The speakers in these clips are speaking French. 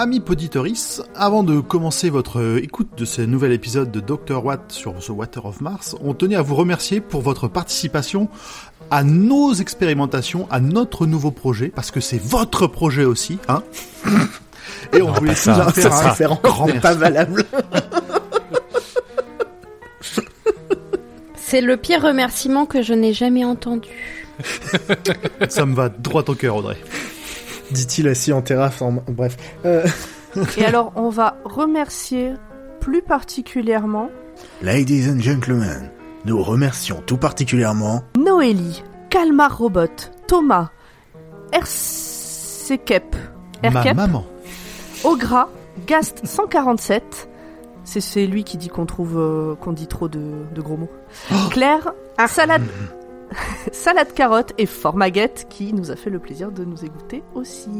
Amis poditoris, avant de commencer votre écoute de ce nouvel épisode de Dr. Watt sur The Water of Mars, on tenait à vous remercier pour votre participation à nos expérimentations, à notre nouveau projet, parce que c'est votre projet aussi, hein Et on Non, voulait ça. en faire Ça un grand pas valable. C'est le pire remerciement que je n'ai jamais entendu. Ça me va droit au cœur, Audrey. Dit-il assis en terraforme. Bref. Euh, Et alors, on va remercier plus particulièrement Ladies and gentlemen, nous remercions tout particulièrement Noélie, Calmar Robot, Thomas, RCKEP, Ma RKEP, maman. Ogra, Gast 147. C'est c'est lui qui dit qu'on trouve euh, qu'on dit trop de, de gros mots. Claire, salade salade carotte et Formaguette qui nous a fait le plaisir de nous écouter aussi.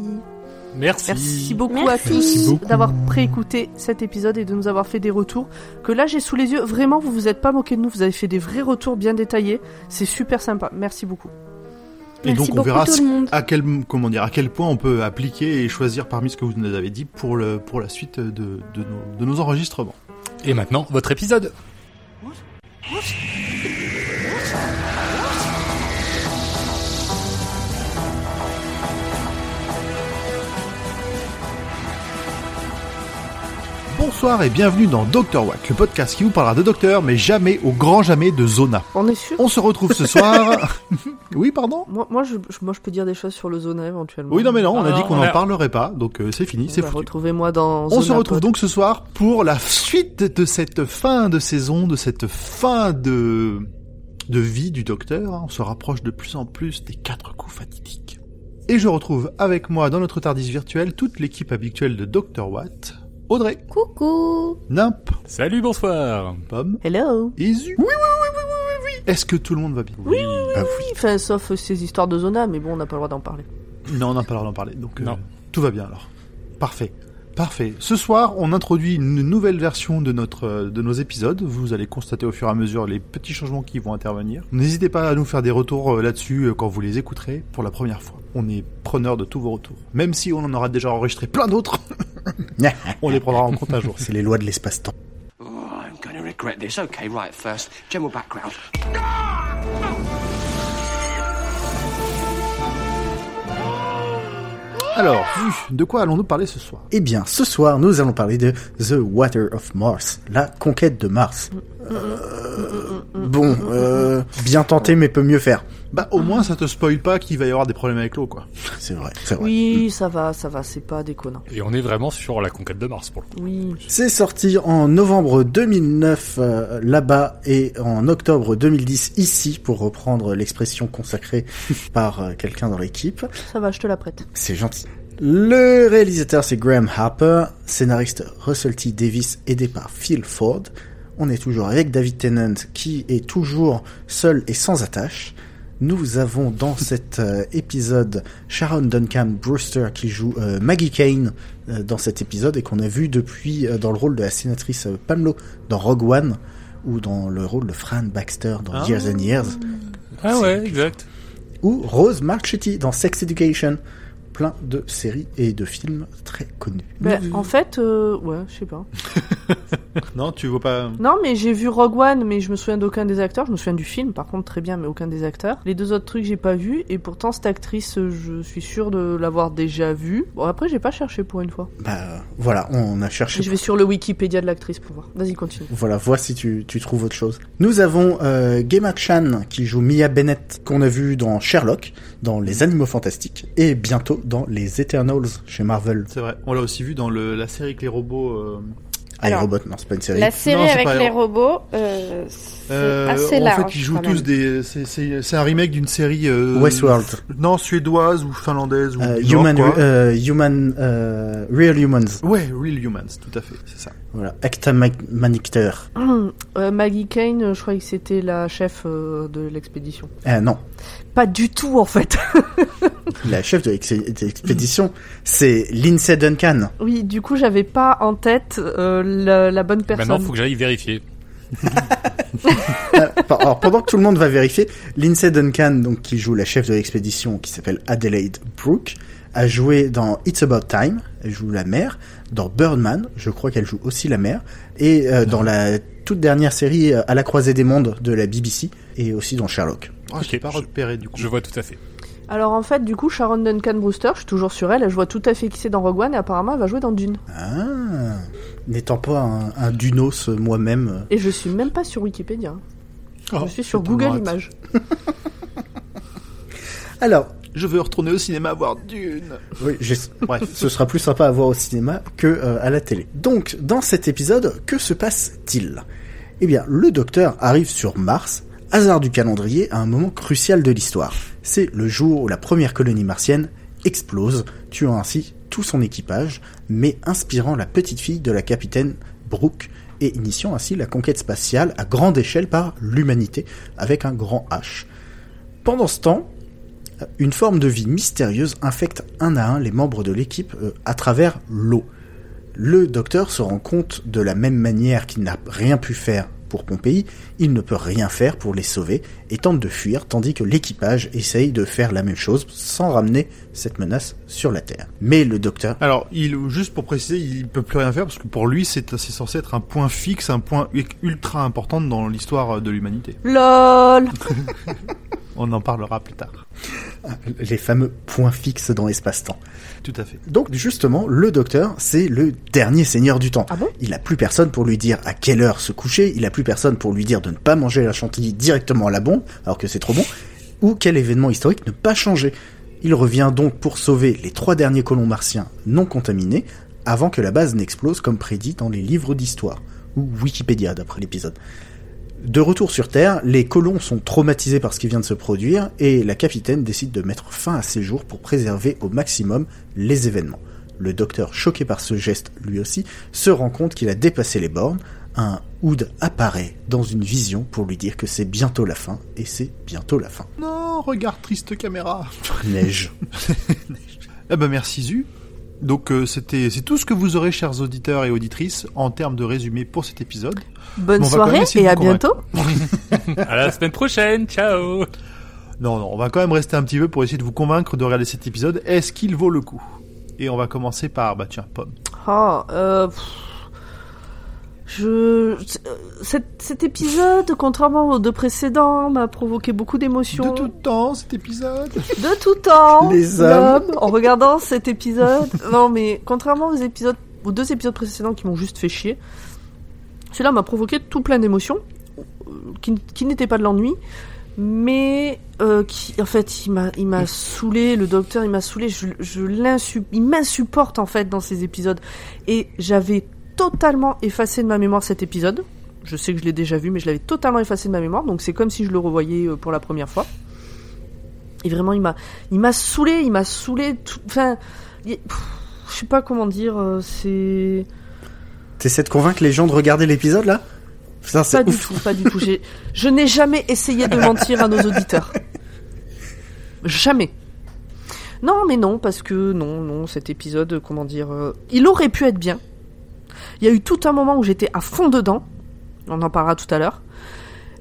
Merci. Merci beaucoup Merci. à tous d'avoir préécouté cet épisode et de nous avoir fait des retours. Que là j'ai sous les yeux, vraiment vous vous êtes pas moqué de nous, vous avez fait des vrais retours bien détaillés. C'est super sympa. Merci beaucoup. Et Merci donc on verra à quel comment dire à quel point on peut appliquer et choisir parmi ce que vous nous avez dit pour le pour la suite de, de, nos, de nos enregistrements. Et maintenant, votre épisode. Bonsoir et bienvenue dans Dr Watt, le podcast qui vous parlera de docteur mais jamais au grand jamais de Zona. On est sûr On se retrouve ce soir. oui, pardon. moi, moi, je, je- moi je peux dire des choses sur le Zona éventuellement. Oui, non mais non, on a dit qu'on on n'en a- parlerait pas, donc euh, c'est fini, c'est Bah, foutu. Retrouvez-moi dans On se retrouve Pod. donc ce soir pour la suite de cette fin de saison, de cette fin de de vie du docteur. On se rapproche de plus en plus des quatre coups fatidiques. Et je retrouve avec moi dans notre Tardis virtuel toute l'équipe habituelle de Dr Watt. Audrey, Coucou Nimp, Salut, bonsoir. Pomme, Hello. Isu. Oui, oui, oui, oui, oui, oui. Est-ce que tout le monde va bien Oui. Bah Oui, enfin, sauf ces histoires de Zona, mais bon, on n'a pas le droit d'en parler. Non, on n'a pas le droit d'en parler, donc euh, Non. tout va bien alors. Parfait. Parfait. Ce soir, on introduit une nouvelle version de notre de nos épisodes. Vous allez constater au fur et à mesure les petits changements qui vont intervenir. N'hésitez pas à nous faire des retours euh, là-dessus euh, quand vous les écouterez pour la première fois. On est preneur de tous vos retours. Même si on en aura déjà enregistré plein d'autres, on les prendra en compte un jour. C'est les lois de l'espace-temps. Oh, I'm going to regret this. Okay, right, first, general background. Alors, de quoi allons-nous parler ce soir? Eh bien, ce soir, nous allons parler de The Water of Mars, la conquête de Mars. Euh, bon, euh, bien tenté, mais peut mieux faire. Bah, au moins, ça te spoil pas qu'il va y avoir des problèmes avec l'eau, quoi. C'est vrai, c'est vrai. Oui, ça va, ça va, c'est pas déconnant. Et on est vraiment sur la conquête de Mars pour le coup. Oui. C'est sorti en novembre 2009 euh, là-bas et en octobre 2010 ici, pour reprendre l'expression consacrée par euh, quelqu'un dans l'équipe. Ça va, je te la prête. C'est gentil. Le réalisateur c'est Graham Harper, scénariste Russell T. Davis aidé par Phil Ford. On est toujours avec David Tennant qui est toujours seul et sans attache. Nous avons dans cet euh, épisode Sharon Duncan Brewster qui joue euh, Maggie Kane euh, dans cet épisode et qu'on a vu depuis dans le rôle de la sénatrice Pamelo dans Rogue One ou dans le rôle de Fran Baxter dans Ah. Years and Years Ah ouais, exact. ou Rose Marchetti dans Sex Education. Plein de séries et de films très connus. Ben, en fait, euh, ouais, je sais pas. Non, tu vois pas. Non, mais j'ai vu Rogue One, mais je me souviens d'aucun des acteurs. Je me souviens du film, par contre, très bien, mais aucun des acteurs. Les deux autres trucs, j'ai pas vu. Et pourtant, cette actrice, je suis sûre de l'avoir déjà vue. Bon, après, j'ai pas cherché pour une fois. Bah voilà, on a cherché. Je vais sur le Wikipédia de l'actrice pour voir. Vas-y, continue. Voilà, vois si tu, tu trouves autre chose. Nous avons euh, Gemma Chan qui joue Mia Bennett qu'on a vu dans Sherlock, dans Les Animaux Fantastiques et bientôt dans Les Eternals chez Marvel. C'est vrai. On l'a aussi vu dans le, la série avec les robots. euh, Alors, iRobot, non, c'est pas une série. La série Non, avec pas- les robots, euh, c'est Euh, assez en large. fait, ils jouent tous des. c'est- un remake d'une série. Euh, Westworld. Non, suédoise ou finlandaise ou. Euh, genre, human, quoi. euh, human, euh, Real Humans. Ouais, Real Humans, tout à fait, c'est ça. Voilà, Acta Ma- Manicter. Euh, Maggie Kane, je croyais que c'était la chef euh, de l'expédition. Ah non, Pas du tout, en fait. la chef de l'expédition, c'est Lindsay Duncan. oui, du coup, j'avais pas en tête la, la bonne personne. Maintenant, faut que j'aille vérifier. Alors, pendant que tout le monde va vérifier, Lindsay Duncan, donc qui joue la chef de l'expédition, qui s'appelle Adelaide Brooke, a joué dans It's About Time, elle joue la mère. Dans Birdman, je crois qu'elle joue aussi la mère. Et euh, dans la toute dernière série euh, À la croisée des mondes de la BBC, et aussi dans Sherlock. Ah, je l'ai Ok, pas repéré du coup. Je vois tout à fait. Alors en fait, du coup, Sharon Duncan Brewster, je suis toujours sur elle, je vois tout à fait qui c'est dans Rogue One et apparemment elle va jouer dans Dune. Ah, n'étant pas un, un Dunos euh, moi-même. euh, Et je suis même pas sur Wikipédia. Oh, je suis sur Google. Images. Alors, Je veux retourner au cinéma voir Dune. oui, Bref. ce sera plus sympa à voir au cinéma que euh, à la télé. Donc, dans cet épisode, que se passe-t-il? Eh bien, le docteur arrive sur Mars, hasard du calendrier, à un moment crucial de l'histoire. C'est le jour où la première colonie martienne explose, tuant ainsi tout son équipage, mais inspirant la petite fille de la capitaine Brooke et initiant ainsi la conquête spatiale à grande échelle par l'humanité, avec un grand H. Pendant ce temps, une forme de vie mystérieuse infecte un à un les membres de l'équipe euh, à travers l'eau. Le docteur se rend compte de la même manière qu'il n'a rien pu faire pour Pompéi, il ne peut rien faire pour les sauver et tente de fuir tandis que l'équipage essaye de faire la même chose sans ramener cette menace sur la Terre. Mais le docteur Alors, il, juste pour préciser, il peut plus rien faire parce que pour lui, c'est censé être un point fixe, un point ultra important dans l'histoire de l'humanité. LOL On en parlera plus tard. les fameux points fixes dans l'espace-temps. Tout à fait. Donc justement, le docteur, c'est le dernier seigneur du temps. Ah bon? Il a plus personne pour lui dire à quelle heure se coucher, il a plus personne pour lui dire de ne pas manger la chantilly directement à la bombe, alors que c'est trop bon, ou quel événement historique ne pas changer. Il revient donc pour sauver les trois derniers colons martiens non contaminés, avant que la base n'explose comme prédit dans les livres d'histoire, ou Wikipédia d'après l'épisode. De retour sur Terre, les colons sont traumatisés par ce qui vient de se produire et la capitaine décide de mettre fin à ses jours pour préserver au maximum les événements. Le docteur, choqué par ce geste lui aussi, se rend compte qu'il a dépassé les bornes. Un Hood apparaît dans une vision pour lui dire que c'est bientôt la fin, et c'est bientôt la fin. Non, regarde, triste caméra. Neige. Eh ben merci Zu. Donc euh, c'était c'est tout ce que vous aurez, chers auditeurs et auditrices, en termes de résumé pour cet épisode. Bonne soirée et à bientôt À la semaine prochaine. Ciao. Non, non, on va quand même rester un petit peu pour essayer de vous convaincre de regarder cet épisode. Est-ce qu'il vaut le coup? Et on va commencer par, bah tiens, Pomme. Oh, euh, pff, je, cet, cet épisode, contrairement aux deux précédents, m'a provoqué beaucoup d'émotions. De tout temps, cet épisode. De tout temps. Les hommes. En regardant cet épisode. non, mais contrairement aux épisodes, aux deux épisodes précédents qui m'ont juste fait chier, celui-là m'a provoqué tout plein d'émotions, qui, qui n'étaient pas de l'ennui, mais euh, qui, en fait, il m'a, il m'a saoulé. Le docteur, il m'a saoulé. Je, je l'insu- il m'insupporte en fait dans ces épisodes. Et j'avais totalement effacé de ma mémoire cet épisode. Je sais que je l'ai déjà vu, mais je l'avais totalement effacé de ma mémoire. Donc c'est comme si je le revoyais euh, pour la première fois. Et vraiment, il m'a, il m'a saoulé, il m'a saoulé. tout- Enfin, il- pff, je sais pas comment dire. euh, C'est T'essaies de convaincre les gens de regarder l'épisode là? Putain, pas du tout, pas du tout. Je n'ai jamais essayé de mentir à nos auditeurs. Jamais. Non, mais non, parce que non, non, cet épisode, comment dire, euh, il aurait pu être bien. Il y a eu tout un moment où j'étais à fond dedans. On en parlera tout à l'heure.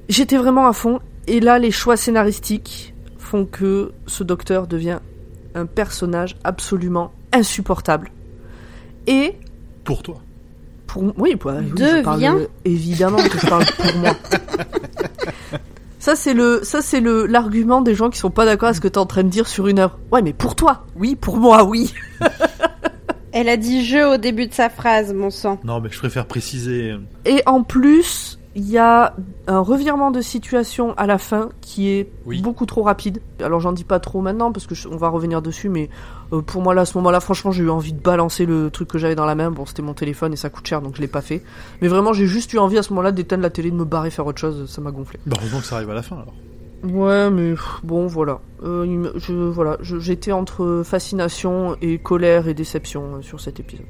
J'étais vraiment à fond. Et là, les choix scénaristiques font que ce docteur devient un personnage absolument insupportable. Et Pour toi. pour oui, bah, oui, je parle, euh, évidemment que je parle pour moi. Ça c'est le ça c'est le l'argument des gens qui sont pas d'accord à ce que t'es en train de dire sur une œuvre. Ouais, mais pour toi. Oui, pour moi, oui. Elle a dit je au début de sa phrase, mon sang. Non, mais je préfère préciser. euh, Et en plus, il y a un revirement de situation à la fin qui est Oui. beaucoup trop rapide. Alors j'en dis pas trop maintenant parce que je- on va revenir dessus, mais euh, pour moi là à ce moment-là, franchement, j'ai eu envie de balancer le truc que j'avais dans la main. Bon, c'était mon téléphone et ça coûte cher, donc je l'ai pas fait. Mais vraiment, j'ai juste eu envie à ce moment-là d'éteindre la télé, de me barrer faire autre chose. Ça m'a gonflé. Bah, heureusement que ça arrive à la fin alors. Ouais, mais bon, voilà. Euh, je, voilà, j'étais entre fascination et colère et déception euh, sur cet épisode.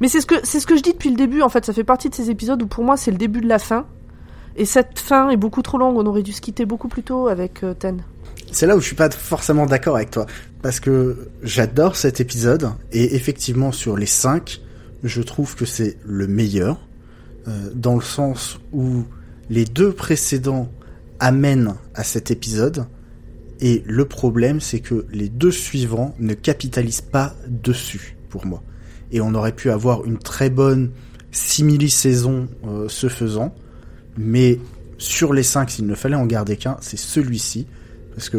Mais c'est ce que c'est ce que je dis depuis le début. En fait, ça fait partie de ces épisodes où pour moi c'est le début de la fin. Et cette fin est beaucoup trop longue. On aurait dû se quitter beaucoup plus tôt avec euh, Ten. C'est là où je suis pas forcément d'accord avec toi. Parce que j'adore cet épisode, et effectivement sur les cinq, je trouve que c'est le meilleur, dans le sens où les deux précédents amènent à cet épisode, Et le problème, c'est que les deux suivants ne capitalisent pas dessus, pour moi. Et on aurait pu avoir une très bonne simili-saison euh, ce faisant, mais sur les cinq, s'il ne fallait en garder qu'un, c'est celui-ci, parce que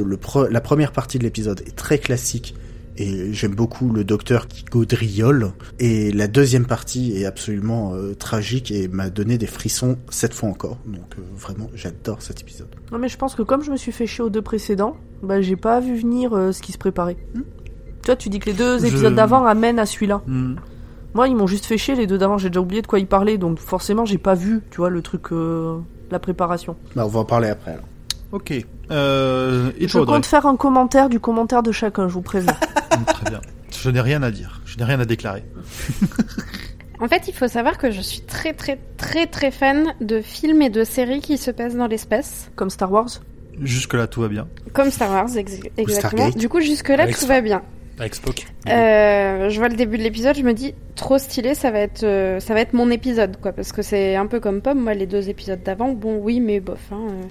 la première partie de l'épisode est très classique, et j'aime beaucoup le docteur qui gaudriole, et la deuxième partie est absolument euh, tragique et m'a donné des frissons cette fois encore. Donc euh, vraiment, j'adore cet épisode. Non mais je pense que comme je me suis fait chier aux deux précédents, bah j'ai pas vu venir euh, ce qui se préparait. Tu vois, tu dis que les deux Je- épisodes d'avant amènent à celui-là. Hmm. Moi, ils m'ont juste fait chier les deux d'avant, j'ai déjà oublié de quoi ils parlaient, donc forcément j'ai pas vu, tu vois, le truc, euh, la préparation. Bah, on va en parler après. Alors. Ok. Euh, et Je compte faire un commentaire du commentaire de chacun, je vous préviens. Hmm, Très bien. Je n'ai rien à dire. Je n'ai rien à déclarer. En fait, il faut savoir que je suis très très très très fan de films et de séries qui se passent dans l'espace. Comme Star Wars. Jusque-là, tout va bien. Comme Star Wars, ex- exactement. Du coup, jusque-là, tout va bien. Avec Spock. Euh, je vois le début de l'épisode, je me dis trop stylé, ça va être euh, ça va être mon épisode quoi parce que c'est un peu comme Pomme, moi les deux épisodes d'avant, bon oui mais bof hein, euh.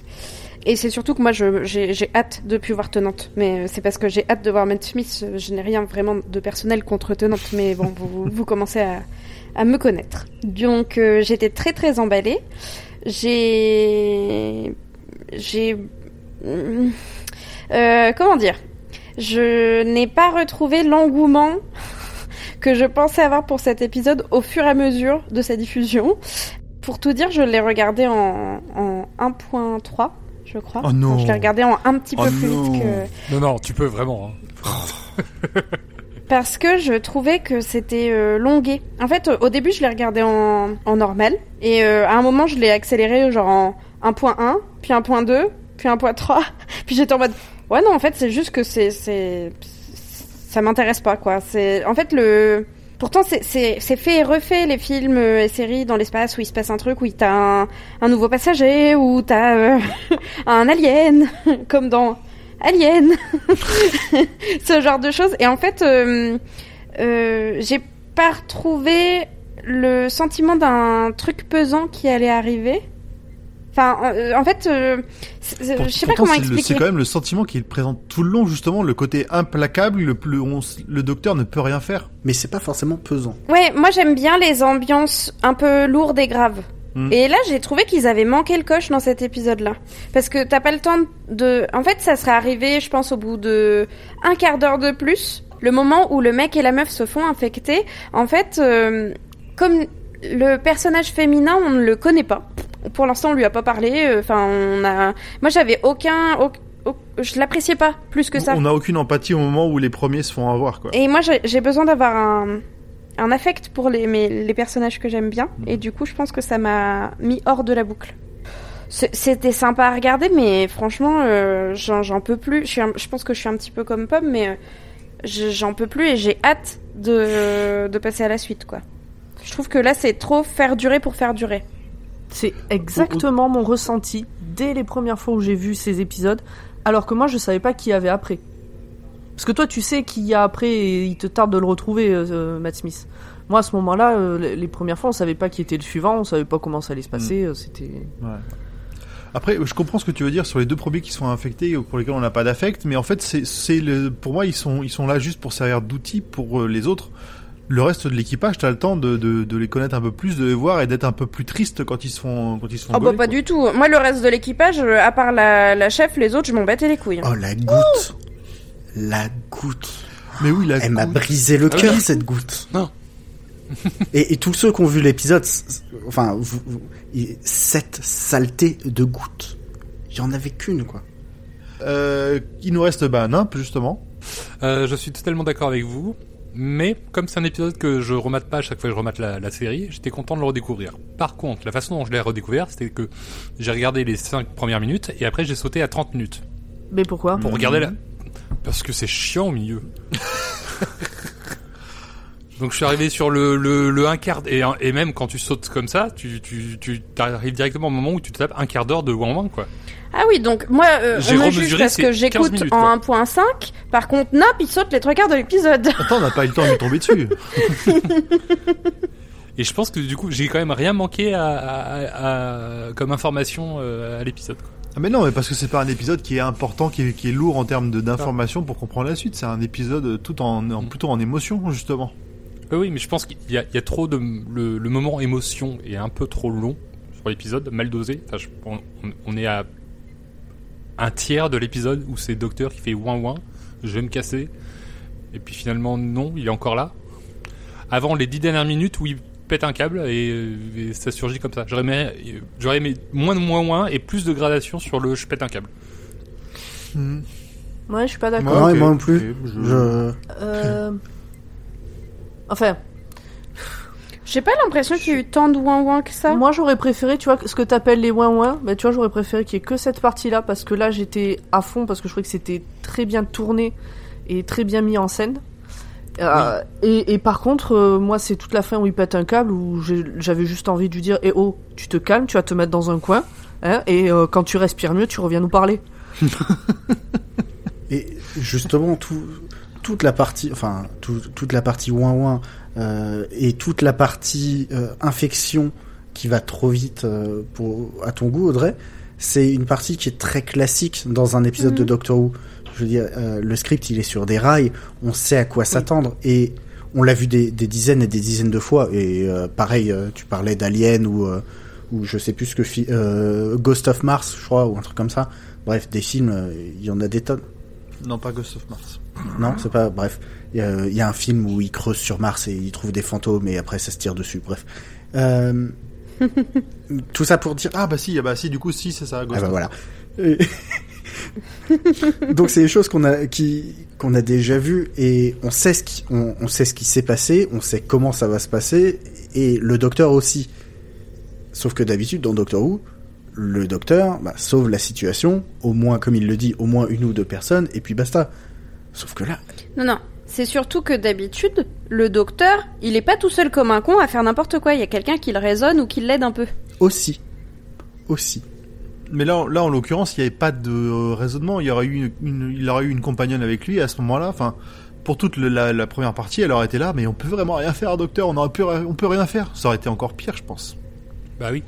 Et c'est surtout que moi j'ai hâte de plus voir Tenante, mais euh, c'est parce que j'ai hâte de voir Matt Smith, je n'ai rien vraiment de personnel contre Tenante mais bon vous commencez à me connaître. Donc euh, j'étais très très emballée. J'ai j'ai euh, comment dire? Je n'ai pas retrouvé l'engouement que je pensais avoir pour cet épisode au fur et à mesure de sa diffusion. Pour tout dire, je l'ai regardé en 1.3, je crois. Oh non. Je l'ai regardé en un petit Oh peu plus non. vite que... Non, non, tu peux vraiment. hein. Parce que je trouvais que c'était euh, longué. En fait, au début, je l'ai regardé en, en normal. Et euh, à un moment, je l'ai accéléré genre en 1.1, puis 1.2, puis 1.3. Puis j'étais en mode... Ouais, non, en fait, c'est juste que c'est... c'est ça m'intéresse pas, quoi. C'est En fait, le... Pourtant, c'est- fait et refait, les films et séries dans l'espace où il se passe un truc, où t'as un, un nouveau passager, où t'as euh, un alien, comme dans Alien. Ce genre de choses. Et en fait, euh, euh, j'ai pas retrouvé le sentiment d'un truc pesant qui allait arriver. Enfin, euh, en fait, euh, je sais pas comment le- C'est expliquer. quand même le sentiment qu'il présente tout le long, justement, le côté implacable, le, le, on s- le docteur ne peut rien faire. Mais c'est pas forcément pesant. Ouais, moi j'aime bien les ambiances un peu lourdes et graves. Hmm. Et là, j'ai trouvé qu'ils avaient manqué le coche dans cet épisode-là. Parce que t'as pas le temps de... En fait, ça serait arrivé, je pense, au bout de un quart d'heure de plus. Le moment où le mec et la meuf se font infecter. En fait, euh, comme le personnage féminin, on ne le connaît pas. Pour l'instant, on lui a pas parlé. euh, Enfin, on a... Moi, j'avais aucun... au- au- Je l'appréciais pas plus que ça. On n'a aucune empathie au moment où les premiers se font avoir, quoi. Et moi, j'ai besoin d'avoir un, un affect pour les, mes- les personnages que j'aime bien. Et du coup, je pense que ça m'a mis hors de la boucle. C'était sympa à regarder, mais franchement, euh, j'en peux plus. Je, suis un- je pense que je suis un petit peu comme Pomme, mais euh, je- j'en peux plus et j'ai hâte de, de passer à la suite, quoi. Je trouve que là, c'est trop faire durer pour faire durer. C'est exactement mon ressenti dès les premières fois où j'ai vu ces épisodes, alors que moi je savais pas qui y avait après. Parce que toi tu sais qui y a après et il te tarde de le retrouver, euh, euh, Matt Smith. Moi à ce moment-là, euh, les- premières fois on savait pas qui était le suivant, on savait pas comment ça allait se passer, euh, c'était... Après, je comprends ce que tu veux dire sur les deux premiers qui sont infectés ou pour lesquels on n'a pas d'affect, mais en fait, c'est, c'est le, pour moi, ils sont, ils sont là juste pour servir d'outils pour les autres. Le reste de l'équipage, t'as le temps de, de, de les connaître un peu plus, de les voir et d'être un peu plus triste quand ils se font, quand ils se font Oh bah gauler, pas quoi. du tout. Moi, le reste de l'équipage, euh, à part la, la chef, les autres, je m'en battais les couilles. Oh, la goutte La goutte Mais oui, la Elle m'a goutte. brisé le Ah cœur, oui. cette goutte. Non. et, et tous ceux qui ont vu l'épisode, enfin, vous, cette saleté de goutte. Il y en avait qu'une, quoi. Euh, il nous reste, bah, Nimp, justement. Euh, je suis totalement d'accord avec vous. Mais comme c'est un épisode que je remate pas à chaque fois que je remate la, la série, j'étais content de le redécouvrir. Par contre, la façon dont je l'ai redécouvert, c'était que j'ai regardé les 5 premières minutes et après j'ai sauté à 30 minutes Mais pourquoi? Pour regarder la... Parce que c'est chiant au milieu. Donc je suis arrivé sur le, le, le un quart et, et même quand tu sautes comme ça, tu, tu, tu arrives directement au moment où tu te tapes un quart d'heure de one one quoi. Ah oui, donc moi, euh, J'ai on me juge parce que 15 j'écoute en quoi. 1.5. Par contre, Nop, il saute les trois quarts de l'épisode. Attends, on n'a pas eu le temps de tomber dessus. Et je pense que du coup j'ai quand même rien manqué à, à- à- comme information euh, à l'épisode. Ah mais non, mais parce que c'est pas un épisode qui est important, qui est, qui est lourd en termes de- d'informations pour comprendre la suite. C'est un épisode tout en, en- plutôt en émotion justement. Oui, oui, mais je pense qu'il y, a- il y a trop de le, le moment émotion est un peu trop long sur l'épisode, mal dosé. Enfin, je- on, est à un tiers de l'épisode où c'est Docteur qui fait ouin ouin, je vais me casser, et puis finalement non, il est encore là. Avant les dix dernières minutes où il pète un câble et, et ça surgit comme ça. J'aurais aimé, j'aurais aimé moins de moins ouin et plus de gradation sur le je pète un câble. Ouais, je suis pas d'accord. moi non plus. ok, je- Je... Euh... Enfin, J'ai pas l'impression qu'il y a eu tant de ouin-ouin que ça. moi j'aurais préféré, tu vois, ce que t'appelles les ouin ouin, bah tu vois, j'aurais préféré qu'il y ait que cette partie-là parce que là j'étais à fond parce que je trouvais que c'était très bien tourné et très bien mis en scène. Euh, et, et par contre, euh, moi c'est toute la fin où il pète un câble où j'avais juste envie de lui dire, eh oh, tu te calmes, tu vas te mettre dans un coin, hein, et euh, quand tu respires mieux, tu reviens nous parler. Et justement, tout, toute la partie, enfin, tout- toute la partie ouin ouin euh, et toute la partie euh, infection qui va trop vite euh, pour à ton goût, Audrey, c'est une partie qui est très classique dans un épisode de Doctor Who. Je veux dire, euh, le script, il est sur des rails, on sait à quoi s'attendre et on l'a vu des, des dizaines et des dizaines de fois. Et euh, pareil, euh, tu parlais d'Alien ou euh, ou je sais plus ce que euh, Ghost of Mars, je crois, ou un truc comme ça. Bref, des films, euh, il y en a des tonnes. Non, pas Ghost of Mars. Non, c'est pas. Bref, il y, a- il y a un film où il creuse sur Mars et il trouve des fantômes et après ça se tire dessus. Bref, Euh, tout ça pour dire. Ah bah si, ah bah si, du coup si, c'est ça. Ghost Ah bah voilà. Donc c'est des choses qu'on a qui qu'on a déjà vues et on sait ce qui on, on sait ce qui s'est passé, on sait comment ça va se passer et le docteur aussi. Sauf que d'habitude dans Doctor Who, le docteur bah, sauve la situation, au moins comme il le dit, au moins une ou deux personnes et puis basta. Sauf que là, Non, non. C'est surtout que d'habitude, le docteur, il est pas tout seul comme un con à faire n'importe quoi. Il y a quelqu'un qui le raisonne ou qui l'aide un peu. aussi, aussi. Mais là, là en l'occurrence, il n'y avait pas de euh, raisonnement. Il y aurait eu une, une- il aurait eu une compagnonne avec lui à ce moment-là. Enfin, pour toute le- la, la première partie, elle aurait été là, mais on peut vraiment rien faire, docteur. On aurait pu, on peut rien faire. Ça aurait été encore pire, je pense. Bah oui.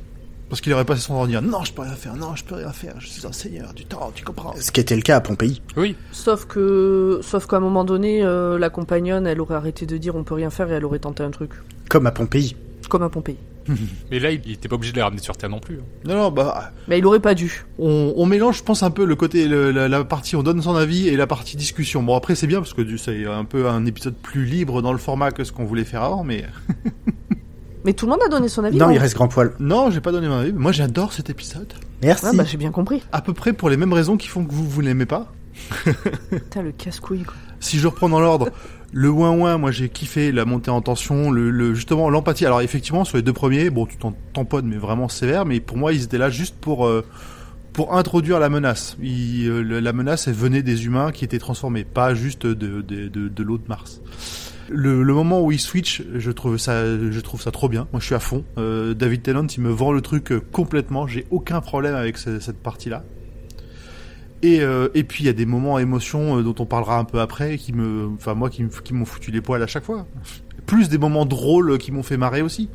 Parce qu'il aurait passé son temps à dire non, je peux rien faire, non, je peux rien faire. Je suis un seigneur du temps, tu comprends Ce qui était le cas à Pompéi. Oui. Sauf que, sauf qu'à un moment donné, euh, la compagnonne, elle aurait arrêté de dire on peut rien faire et elle aurait tenté un truc. Comme à Pompéi. Comme à Pompéi. Mais là, il était pas obligé de les ramener sur Terre non plus. hein. Non, non, bah, Mais il aurait pas dû. on, on mélange, je pense, un peu le côté, le- la, la partie on donne son avis et la partie discussion. Bon, après, c'est bien parce que c'est un peu un épisode plus libre dans le format que ce qu'on voulait faire avant, mais Mais tout le monde a donné son avis. Non, il reste grand poil. non, j'ai pas donné mon avis. Moi, j'adore cet épisode. Merci. Ah bah j'ai bien compris. À peu près pour les mêmes raisons qui font que vous, vous l'aimez pas. Putain, le casse-couille, quoi. Si je reprends dans l'ordre, le ouin ouin, moi j'ai kiffé la montée en tension, le, le- justement l'empathie. Alors effectivement sur les deux premiers, bon tu t'en tamponnes mais vraiment sévère, mais pour moi ils étaient là juste pour euh, pour introduire la menace. Il- euh, le- la menace elle venait des humains qui étaient transformés, pas juste de de de, de l'eau de Mars. Le, moment où il switch, je trouve ça, trop bien. Moi, je suis à fond. Euh, David Tennant, il me vend le truc euh, complètement. J'ai aucun problème avec ce- cette partie-là. Et, euh, et puis il y a des moments émotion euh, dont on parlera un peu après qui me, enfin moi qui, m'ont foutu les poils à chaque fois. Plus des moments drôles qui m'ont fait marrer aussi.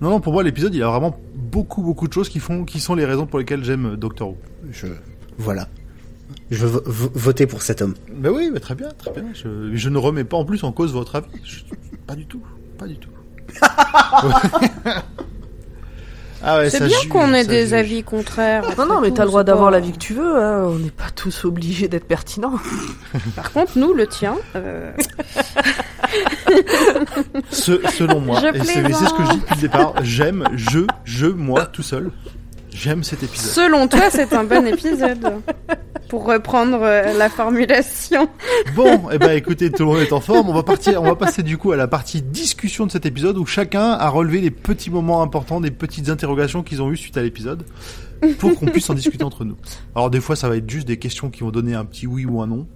Non non pour moi l'épisode il a vraiment beaucoup beaucoup de choses qui font, qui sont les raisons pour lesquelles j'aime Doctor Who. Voilà. Je veux vo- vo- voter pour cet homme. Ben oui, mais très bien, très bien. Je, je ne remets pas en plus en cause votre avis. Je- pas du tout, pas du tout. ah ouais, C'est bien qu'on ait des juge. avis contraires. Non, non, mais t'as le droit d'avoir pas- l'avis que tu veux, hein. on n'est pas tous obligés d'être pertinents. Par contre, nous, le tien. euh, Ce- selon moi, Je et c'est mais ce que je dis depuis le départ, j'aime, je, je, moi, tout seul, j'aime cet épisode. Selon toi, c'est un bon épisode. Pour reprendre euh, la formulation. Bon, eh ben écoutez, tout le monde est en forme. On va partir, on va passer du coup à la partie discussion de cet épisode où chacun a relevé les petits moments importants, des petites interrogations qu'ils ont eues suite à l'épisode, pour qu'on puisse en discuter entre nous. Alors des fois, ça va être juste des questions qui vont donner un petit oui ou un non,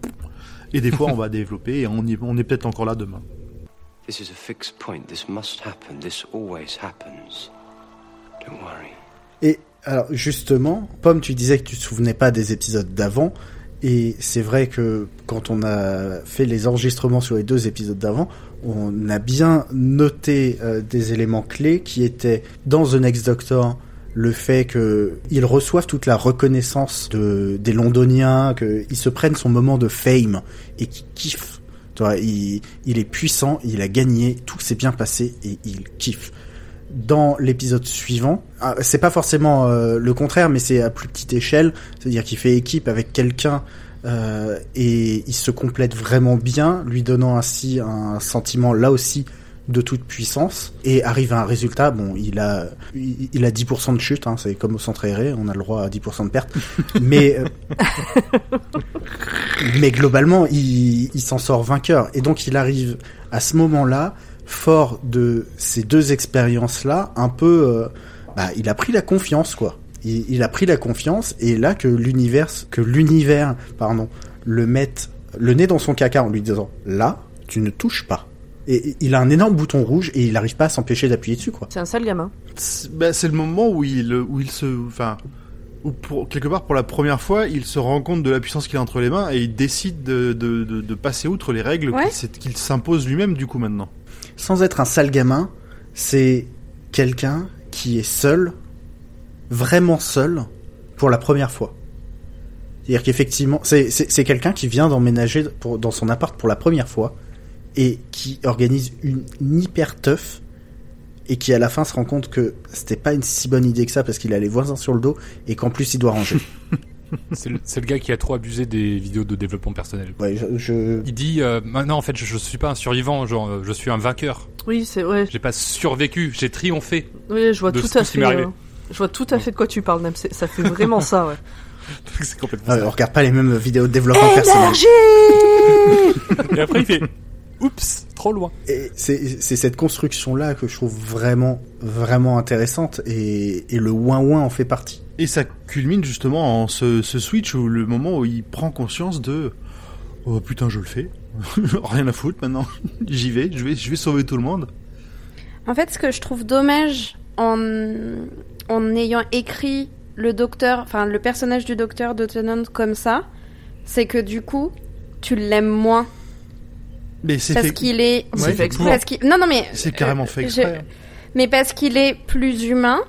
et des fois, on va développer et on, y- on est peut-être encore là demain. This is a fixed point. This must happen. This always happens. Don't worry. Et alors justement, Pomme, tu disais que tu te souvenais pas des épisodes d'avant, et c'est vrai que quand on a fait les enregistrements sur les deux épisodes d'avant, on a bien noté euh, des éléments clés qui étaient dans The Next Doctor le fait que ils reçoivent toute la reconnaissance de des Londoniens, qu'ils se prennent son moment de fame et qu'ils kiffent. Il, il est puissant, il a gagné, tout s'est bien passé et il kiffe. Dans l'épisode suivant, ah, c'est pas forcément euh, le contraire, mais c'est à plus petite échelle, c'est-à-dire qu'il fait équipe avec quelqu'un euh, et il se complète vraiment bien, lui donnant ainsi un sentiment là aussi de toute puissance. Et arrive à un résultat. Bon, il a il, il a 10% de chute, hein, c'est comme au centre aéré, on a le droit à 10% de perte, mais euh, mais globalement, il, il s'en sort vainqueur. Et donc il arrive à ce moment-là fort de ces deux expériences-là, un peu, euh, bah, il a pris la confiance quoi. Il, il a pris la confiance et là que l'univers, que l'univers, pardon, le mette le nez dans son caca en lui disant là, tu ne touches pas. Et il a un énorme bouton rouge et il n'arrive pas à s'empêcher d'appuyer dessus quoi. C'est un sale gamin. C'est bah, c'est le moment où il, où il se, enfin, où pour quelque part pour la première fois, il se rend compte de la puissance qu'il a entre les mains et il décide de, de, de, de passer outre les règles Ouais. qu'il s'impose lui-même du coup maintenant. Sans être un sale gamin, c'est quelqu'un qui est seul, vraiment seul, pour la première fois. C'est-à-dire qu'effectivement, c'est quelqu'un qui vient d'emménager dans son appart pour la première fois et qui organise une, une hyper teuf et qui à la fin se rend compte que c'était pas une si bonne idée que ça parce qu'il a les voisins sur le dos et qu'en plus il doit ranger. C'est le, gars qui a trop abusé des vidéos de développement personnel. Ouais, je, je- Il dit euh, maintenant en fait je, je suis pas un survivant, genre euh, je suis un vainqueur. Oui, c'est ouais. J'ai pas survécu, j'ai triomphé. Oui, je vois De tout à fait. euh, je vois tout à fait de quoi tu parles, même. Ça fait vraiment ça, ouais. c'est complètement Ah, ça. on regarde pas les mêmes vidéos de développement personnel. Et après il fait oups, trop loin. Et c'est cette construction-là que je trouve vraiment, vraiment intéressante et, et le ouin-ouin en fait partie. Et ça culmine justement en ce, ce switch où le moment où il prend conscience de oh putain je le fais, rien à foutre maintenant, j'y vais, je vais, je vais sauver tout le monde. En fait, ce que je trouve dommage en, en ayant écrit le docteur, enfin le personnage du docteur de Tennant comme ça, c'est que du coup, tu l'aimes moins Mais c'est parce fait, qu'il est. Ouais, fait exprès. parce qu'il- Non, non, mais. c'est carrément fait exprès. Mais parce qu'il est plus humain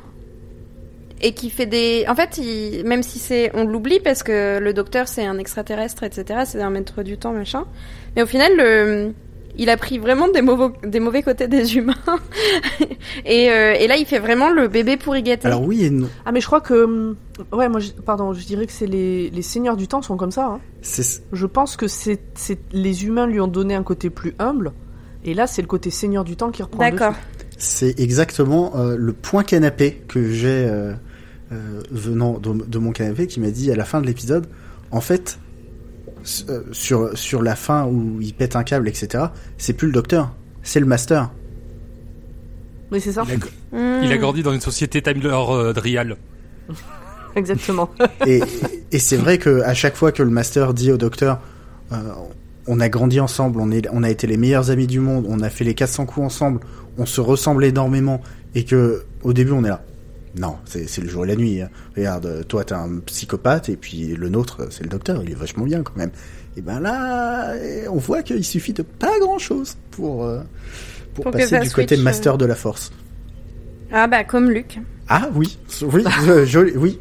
et qui fait des. En fait, il... même si c'est, on l'oublie parce que le docteur c'est un extraterrestre, etc. C'est un maître du temps, machin. Mais au final, le... il a pris vraiment des mauvais, des mauvais côtés des humains. et, euh, et là, il fait vraiment le bébé pourri gâté. Alors oui et non. Ah, mais je crois que. hum, Ouais, moi, je- pardon, je dirais que c'est les, les seigneurs du temps sont comme ça. Hein. C'est Je pense que c'est c'est- les humains lui ont donné un côté plus humble. Et là, c'est le côté seigneur du temps qui reprend le D'accord. c'est exactement euh, le point canapé que j'ai euh, euh, venant de, de mon canapé qui m'a dit à la fin de l'épisode. En fait, euh, sur sur la fin où il pète un câble, etc. C'est plus le docteur, c'est le master. Oui, c'est ça. Il a, Hmm. il a grandi dans une société Timler euh, Drial. Exactement. Et, et c'est vrai que à chaque fois que le master dit au docteur, euh, on a grandi ensemble, on, est, on a été les meilleurs amis du monde, on a fait les 400 coups ensemble, on se ressemble énormément, et que au début on est là. Non, c'est le jour et la nuit. hein. Regarde, toi t'es un psychopathe, et puis le nôtre c'est le docteur, il est vachement bien quand même. Et ben là, eh, on voit qu'il suffit de pas grand chose pour, euh, pour, Pour que passer du côté switch, master euh. de la force. Ah bah comme Luc. Ah oui, oui, euh, joli, oui,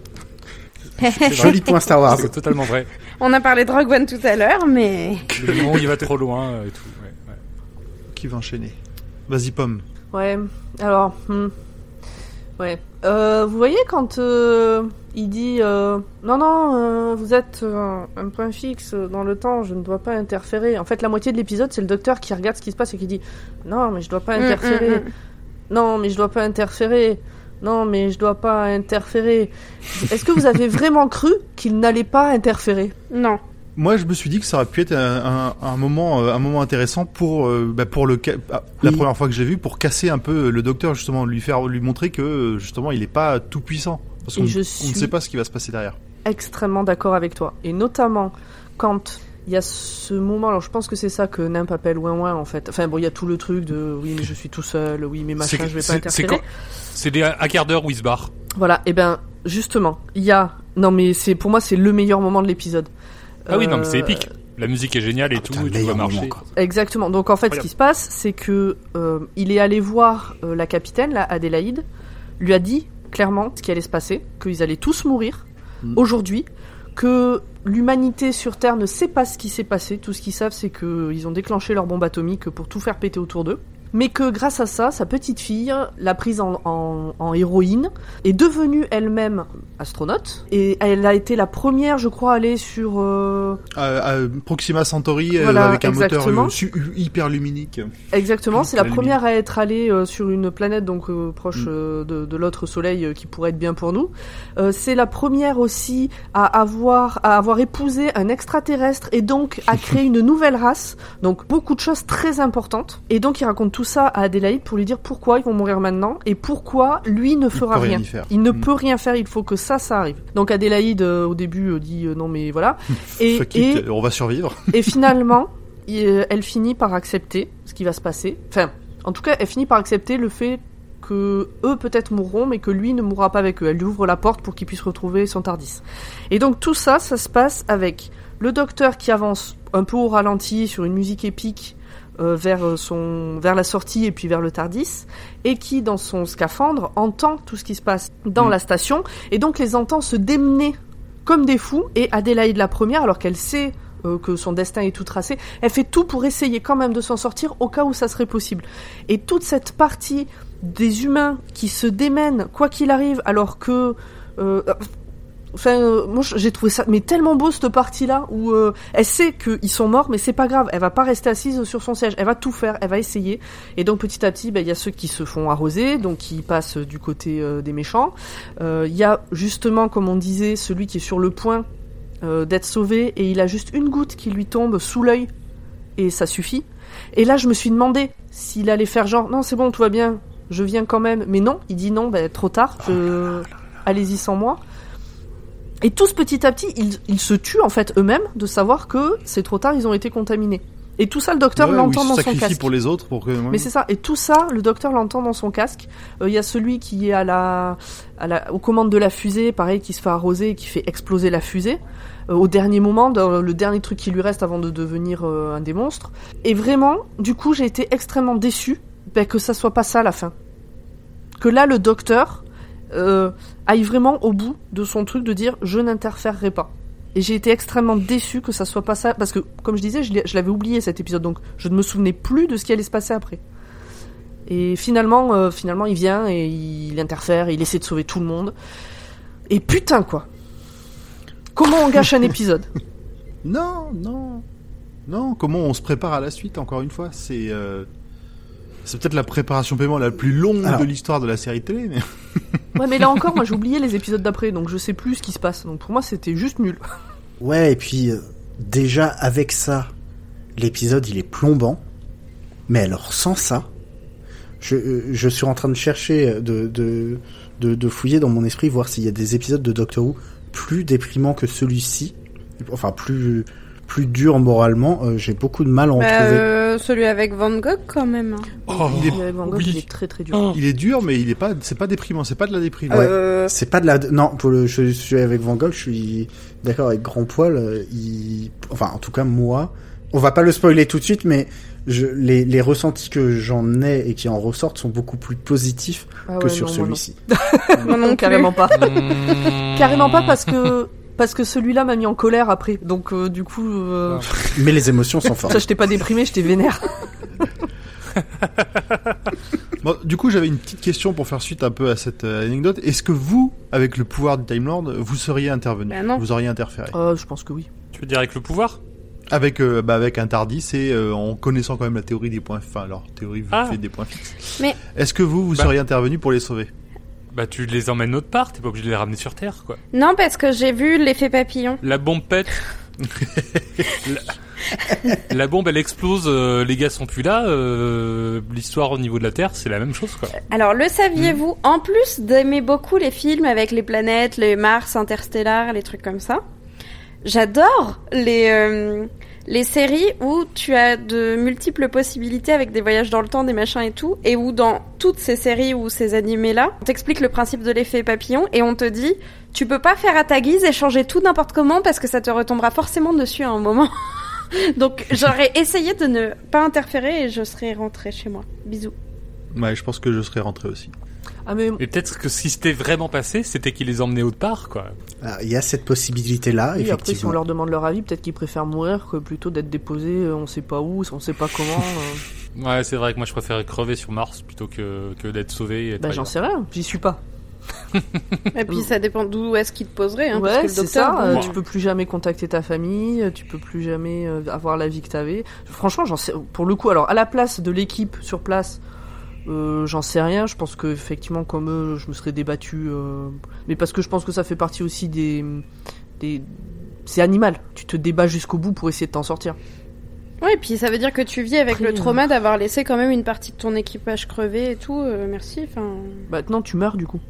joli point Star Wars. C'est totalement vrai. On a parlé de Rogue One tout à l'heure, mais Le moment où il va trop loin et tout. ouais, ouais. Qui va enchaîner? Vas-y pomme. Ouais, alors, hmm. ouais. Euh, vous voyez quand euh, il dit euh, non non, vous êtes un point fixe dans le temps, je ne dois pas interférer. En fait, la moitié de l'épisode, c'est le docteur qui regarde ce qui se passe et qui dit non mais je dois pas Mm, interférer, mm, mm. non mais je dois pas interférer, non mais je dois pas interférer. Est-ce que vous avez vraiment cru qu'il n'allait pas interférer? Non. Moi, je me suis dit que ça aurait pu être un, un, un moment, euh, un moment intéressant pour, euh, bah, pour le, ca- ah, la première fois que j'ai vu, pour casser un peu le docteur justement, lui faire, lui montrer que euh, justement, il est pas tout puissant, parce Et qu'on ne sait pas ce qui va se passer derrière. extrêmement d'accord avec toi. Et notamment quand il y a ce moment, alors je pense que c'est ça que Nimp appelle ouin ouin en fait. Enfin bon, il y a tout le truc de oui mais je suis tout seul, oui mais machin, je vais pas interférer. quand- C'est des à quart d'heure où il se barre. Voilà, et ben justement, il y a non mais c'est pour moi c'est le meilleur moment de l'épisode. Ah oui, non, mais c'est Euh, épique. La musique est géniale et Ah, tout, putain, tout va marcher. moment. Exactement. Donc en fait, ce qui se passe, c'est que euh, il est allé voir euh, la capitaine, la Adélaïde, lui a dit clairement ce qui allait se passer, qu'ils allaient tous mourir Mm. aujourd'hui, que l'humanité sur Terre ne sait pas ce qui s'est passé. Tout ce qu'ils savent, c'est qu'ils ont déclenché leur bombe atomique pour tout faire péter autour d'eux. Mais que grâce à ça, sa petite fille l'a prise en, en- en héroïne, est devenue elle-même astronaute, et elle a été la première, je crois, à aller sur... euh, Euh, euh, Proxima Centauri euh, Voilà, avec un exactement. moteur euh, su- hyper luminique. Exactement, c'est la première à être allée euh, sur une planète donc euh, proche Mm. euh, de, de l'autre soleil euh, qui pourrait être bien pour nous. Euh, c'est la première aussi à avoir à avoir épousé un extraterrestre et donc à créer une nouvelle race. Donc beaucoup de choses très importantes. Et donc il raconte tout ça à Adélaïde pour lui dire pourquoi ils vont mourir maintenant et pourquoi lui ne fera rien. Il ne Mm. peut rien faire, il faut que ça, ça arrive. Donc Adélaïde euh, au début euh, dit euh, non mais voilà. Et, on va survivre. et finalement, il- elle finit par accepter ce qui va se passer. Enfin, en tout cas, elle finit par accepter le fait que eux peut-être mourront, mais que lui ne mourra pas avec eux. Elle lui ouvre la porte pour qu'il puisse retrouver son Tardis. Et donc tout ça, ça se passe avec le docteur qui avance un peu au ralenti sur une musique épique euh, vers euh, son vers la sortie et puis vers le Tardis et qui dans son scaphandre entend tout ce qui se passe dans Mm. la station et donc les entend se démener comme des fous et Adélaïde la première alors qu'elle sait euh, que son destin est tout tracé, elle fait tout pour essayer quand même de s'en sortir au cas où ça serait possible. Et toute cette partie des humains qui se démènent quoi qu'il arrive alors que euh, Enfin, euh, moi j'ai trouvé ça mais tellement beau cette partie-là où euh, elle sait qu'ils sont morts, mais c'est pas grave, elle va pas rester assise sur son siège, elle va tout faire, elle va essayer. Et donc petit à petit, ben, il y a ceux qui se font arroser, donc qui passent du côté euh, des méchants. Il y a justement, comme on disait, celui qui est sur le point d'être sauvé et il a juste une goutte qui lui tombe sous l'œil et ça suffit. Et là, je me suis demandé s'il allait faire genre non, c'est bon, tout va bien, je viens quand même. Mais non, il dit non, ben, trop tard, je- allez-y sans moi. Et tous petit à petit, ils, ils se tuent en fait eux-mêmes de savoir que c'est trop tard, ils ont été contaminés. Et tout ça, le docteur Ouais, l'entend dans son casque. pour les autres pour que. Mais c'est ça, et tout ça, le docteur l'entend dans son casque. Euh, Il y a celui qui est à la, à la, aux commandes de la fusée, pareil, qui se fait arroser et qui fait exploser la fusée. euh, au dernier moment, dans le dernier truc qui lui reste avant de devenir euh, un des monstres. Et vraiment, du coup, j'ai été extrêmement déçu ben, que ça soit pas ça à la fin. Que là, le docteur euh, aille vraiment au bout de son truc de dire je n'interférerai pas. Et j'ai été extrêmement déçu que ça soit pas ça, parce que, comme je disais, je l'avais oublié cet épisode, donc je ne me souvenais plus de ce qui allait se passer après. Et finalement, euh, finalement, il vient et il interfère, il essaie de sauver tout le monde. Et putain, quoi. Comment on gâche un épisode? Non, non, non. Comment on se prépare à la suite Encore une fois, c'est. euh, C'est peut-être la préparation paiement la plus longue Alors- de l'histoire de la série télé, mais Ouais, mais là encore, moi j'ai oublié les épisodes d'après, donc je sais plus ce qui se passe. Donc pour moi, c'était juste nul. Ouais, et puis euh, déjà avec ça, l'épisode il est plombant. Mais alors sans ça, je, euh, je suis en train de chercher, euh, de, de, de, de fouiller dans mon esprit, voir s'il y a des épisodes de Doctor Who plus déprimants que celui-ci. Enfin, plus, plus durs moralement. Euh, J'ai beaucoup de mal à en Bah, trouver. euh, celui avec Van Gogh quand même. hein. Oh, il est- Van Gogh, oui. il est très très dur. Oh. il est dur, mais il est pas. C'est pas déprimant. C'est pas de la déprime. Ouais. Euh, C'est pas de la non pour le je suis avec Van Gogh je suis d'accord avec Grand Poil euh, il enfin en tout cas moi on va pas le spoiler tout de suite mais je les, les ressentis que j'en ai et qui en ressortent sont beaucoup plus positifs Ah que ouais, sur non, non. celui-ci. non plus. carrément pas. Mmh. carrément pas parce que parce que celui-là m'a mis en colère après. Donc euh, du coup, euh, Mais les émotions sont ça, fortes. j'étais pas déprimé, j'étais vénère. Bon, du coup, j'avais une petite question pour faire suite un peu à cette euh, anecdote. Est-ce que vous, avec le pouvoir du Time Lord, vous seriez intervenu Bah non. Vous auriez interféré Euh, je pense que oui. Tu veux dire avec le pouvoir? Avec euh, bah, avec un Tardis et euh, en connaissant quand même la théorie des points. Enfin, alors théorie vous Ah. fait des points fixes. Mais- est-ce que vous, vous Bah. seriez intervenu pour les sauver? Bah tu les emmènes autre part, t'es pas obligé de les ramener sur Terre, quoi. Non, parce que j'ai vu l'effet papillon. La bombe pète. la... la bombe elle explose, euh, les gars sont plus là, euh, l'histoire au niveau de la Terre c'est la même chose quoi. Alors, le saviez-vous? En plus d'aimer beaucoup les films avec les planètes, les Mars, Interstellar, les trucs comme ça, j'adore les euh, les séries où tu as de multiples possibilités avec des voyages dans le temps, des machins et tout, et où dans toutes ces séries ou ces animés là, on t'explique le principe de l'effet papillon et on te dit tu peux pas faire à ta guise et changer tout n'importe comment parce que ça te retombera forcément dessus à un moment. Donc j'aurais essayé de ne pas interférer et je serais rentrée chez moi. Bisous. Ouais, je pense que je serais rentré aussi. Ah mais Et peut-être que ce qui s'était vraiment passé, c'était qu'il les emmenait autre part, quoi. Alors, Il y a cette possibilité-là, oui, après si effectivement. on leur demande leur avis, peut-être qu'ils préfèrent mourir que plutôt d'être déposés, euh, on sait pas où, on sait pas comment. euh. Ouais, c'est vrai que moi je préférais crever sur Mars plutôt que, que d'être sauvé. Bah j'en sais rien, j'y suis pas. Et puis ça dépend d'où est-ce qu'il te poserait. Hein, parce ouais, que le c'est docteur, ça. euh, tu peux plus jamais contacter ta famille, euh, tu peux plus jamais euh, avoir la vie que t'avais. Franchement, j'en sais. Pour le coup, alors à la place de l'équipe sur place, euh, j'en sais rien. Je pense que effectivement, comme eux, je me serais débattu. euh, Mais parce que je pense que ça fait partie aussi des, des... c'est animal. Tu te débats jusqu'au bout pour essayer de t'en sortir. Ouais, et puis ça veut dire que tu vis avec Après, le trauma d'avoir laissé quand même une partie de ton équipage crever et tout. euh, merci. Enfin. Maintenant, tu meurs du coup.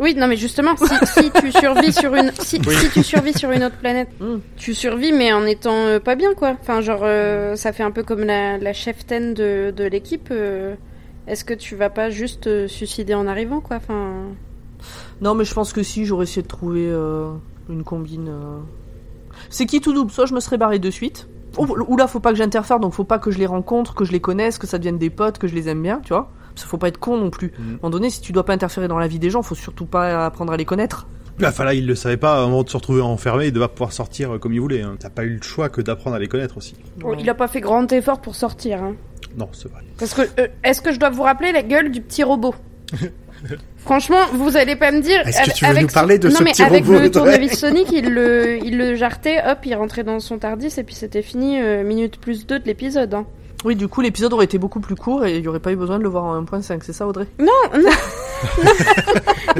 Oui, non, mais justement, si, si tu survis sur une, si, Oui. si tu survis sur une autre planète, Mm. tu survis mais en étant euh, pas bien, quoi. Enfin, genre, euh, ça fait un peu comme la, la chef ten de, de l'équipe. euh, Est-ce que tu vas pas juste te suicider en arrivant, quoi Enfin? Non, mais je pense que si, j'aurais essayé de trouver euh, une combine. euh. C'est qui tout double? Soit je me serais barré de suite. Ou, ou là, faut pas que j'interfère, donc faut pas que je les rencontre, que je les connaisse, que ça devienne des potes, que je les aime bien, tu vois. Parce qu'il faut pas être con non plus. À un moment donné, si tu dois pas interférer dans la vie des gens, faut surtout pas apprendre à les connaître. Là, enfin là, il le savait pas avant de se retrouver enfermé et de pas pouvoir sortir euh, comme il voulait. Hein. T'as pas eu le choix que d'apprendre à les connaître aussi. bon, il a pas fait grand effort pour sortir, hein. Non, c'est vrai. Parce que, euh, est-ce que je dois vous rappeler la gueule du petit robot? Franchement, vous allez pas me dire. Est-ce que avec- tu veux avec nous parler de non, ce mais petit avec robot, le tournevis Sonic, il le, il le jartait, hop, il rentrait dans son Tardis et puis c'était fini, euh, minute plus 2 de l'épisode. Hein. Oui, du coup, l'épisode aurait été beaucoup plus court et il y aurait pas eu besoin de le voir en 1.5, c'est ça, Audrey? Non, non,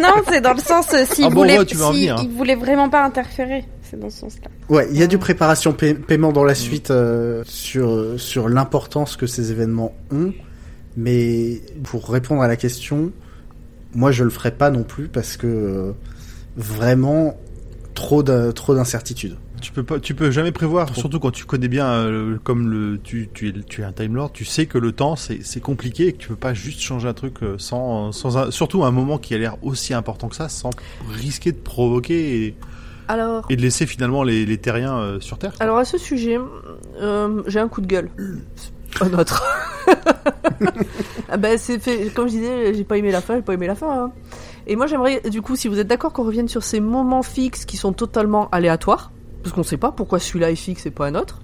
non, c'est dans le sens euh, s'il Ah bon, voulait, ouais, si hein. il voulait vraiment pas interférer. C'est dans ce sens-là. Ouais, il y a du préparation pa- paiement dans la suite euh, sur sur l'importance que ces événements ont, mais pour répondre à la question, moi je le ferai pas non plus parce que euh, vraiment trop de, trop d'incertitudes. Tu peux pas, tu peux jamais prévoir, surtout quand tu connais bien, euh, comme le, tu, tu es, tu es un Time Lord, tu sais que le temps c'est, c'est compliqué et que tu peux pas juste changer un truc euh, sans, sans un, surtout un moment qui a l'air aussi important que ça, sans risquer de provoquer et, Alors, et de laisser finalement les, les terriens euh, sur Terre. alors à ce sujet, euh, j'ai un coup de gueule. Un autre. ah c'est fait, comme je disais, j'ai pas aimé la fin, j'ai pas aimé la fin. hein. Et moi, j'aimerais, du coup, si vous êtes d'accord, qu'on revienne sur ces moments fixes qui sont totalement aléatoires, parce qu'on sait pas pourquoi celui-là est fixe et pas un autre.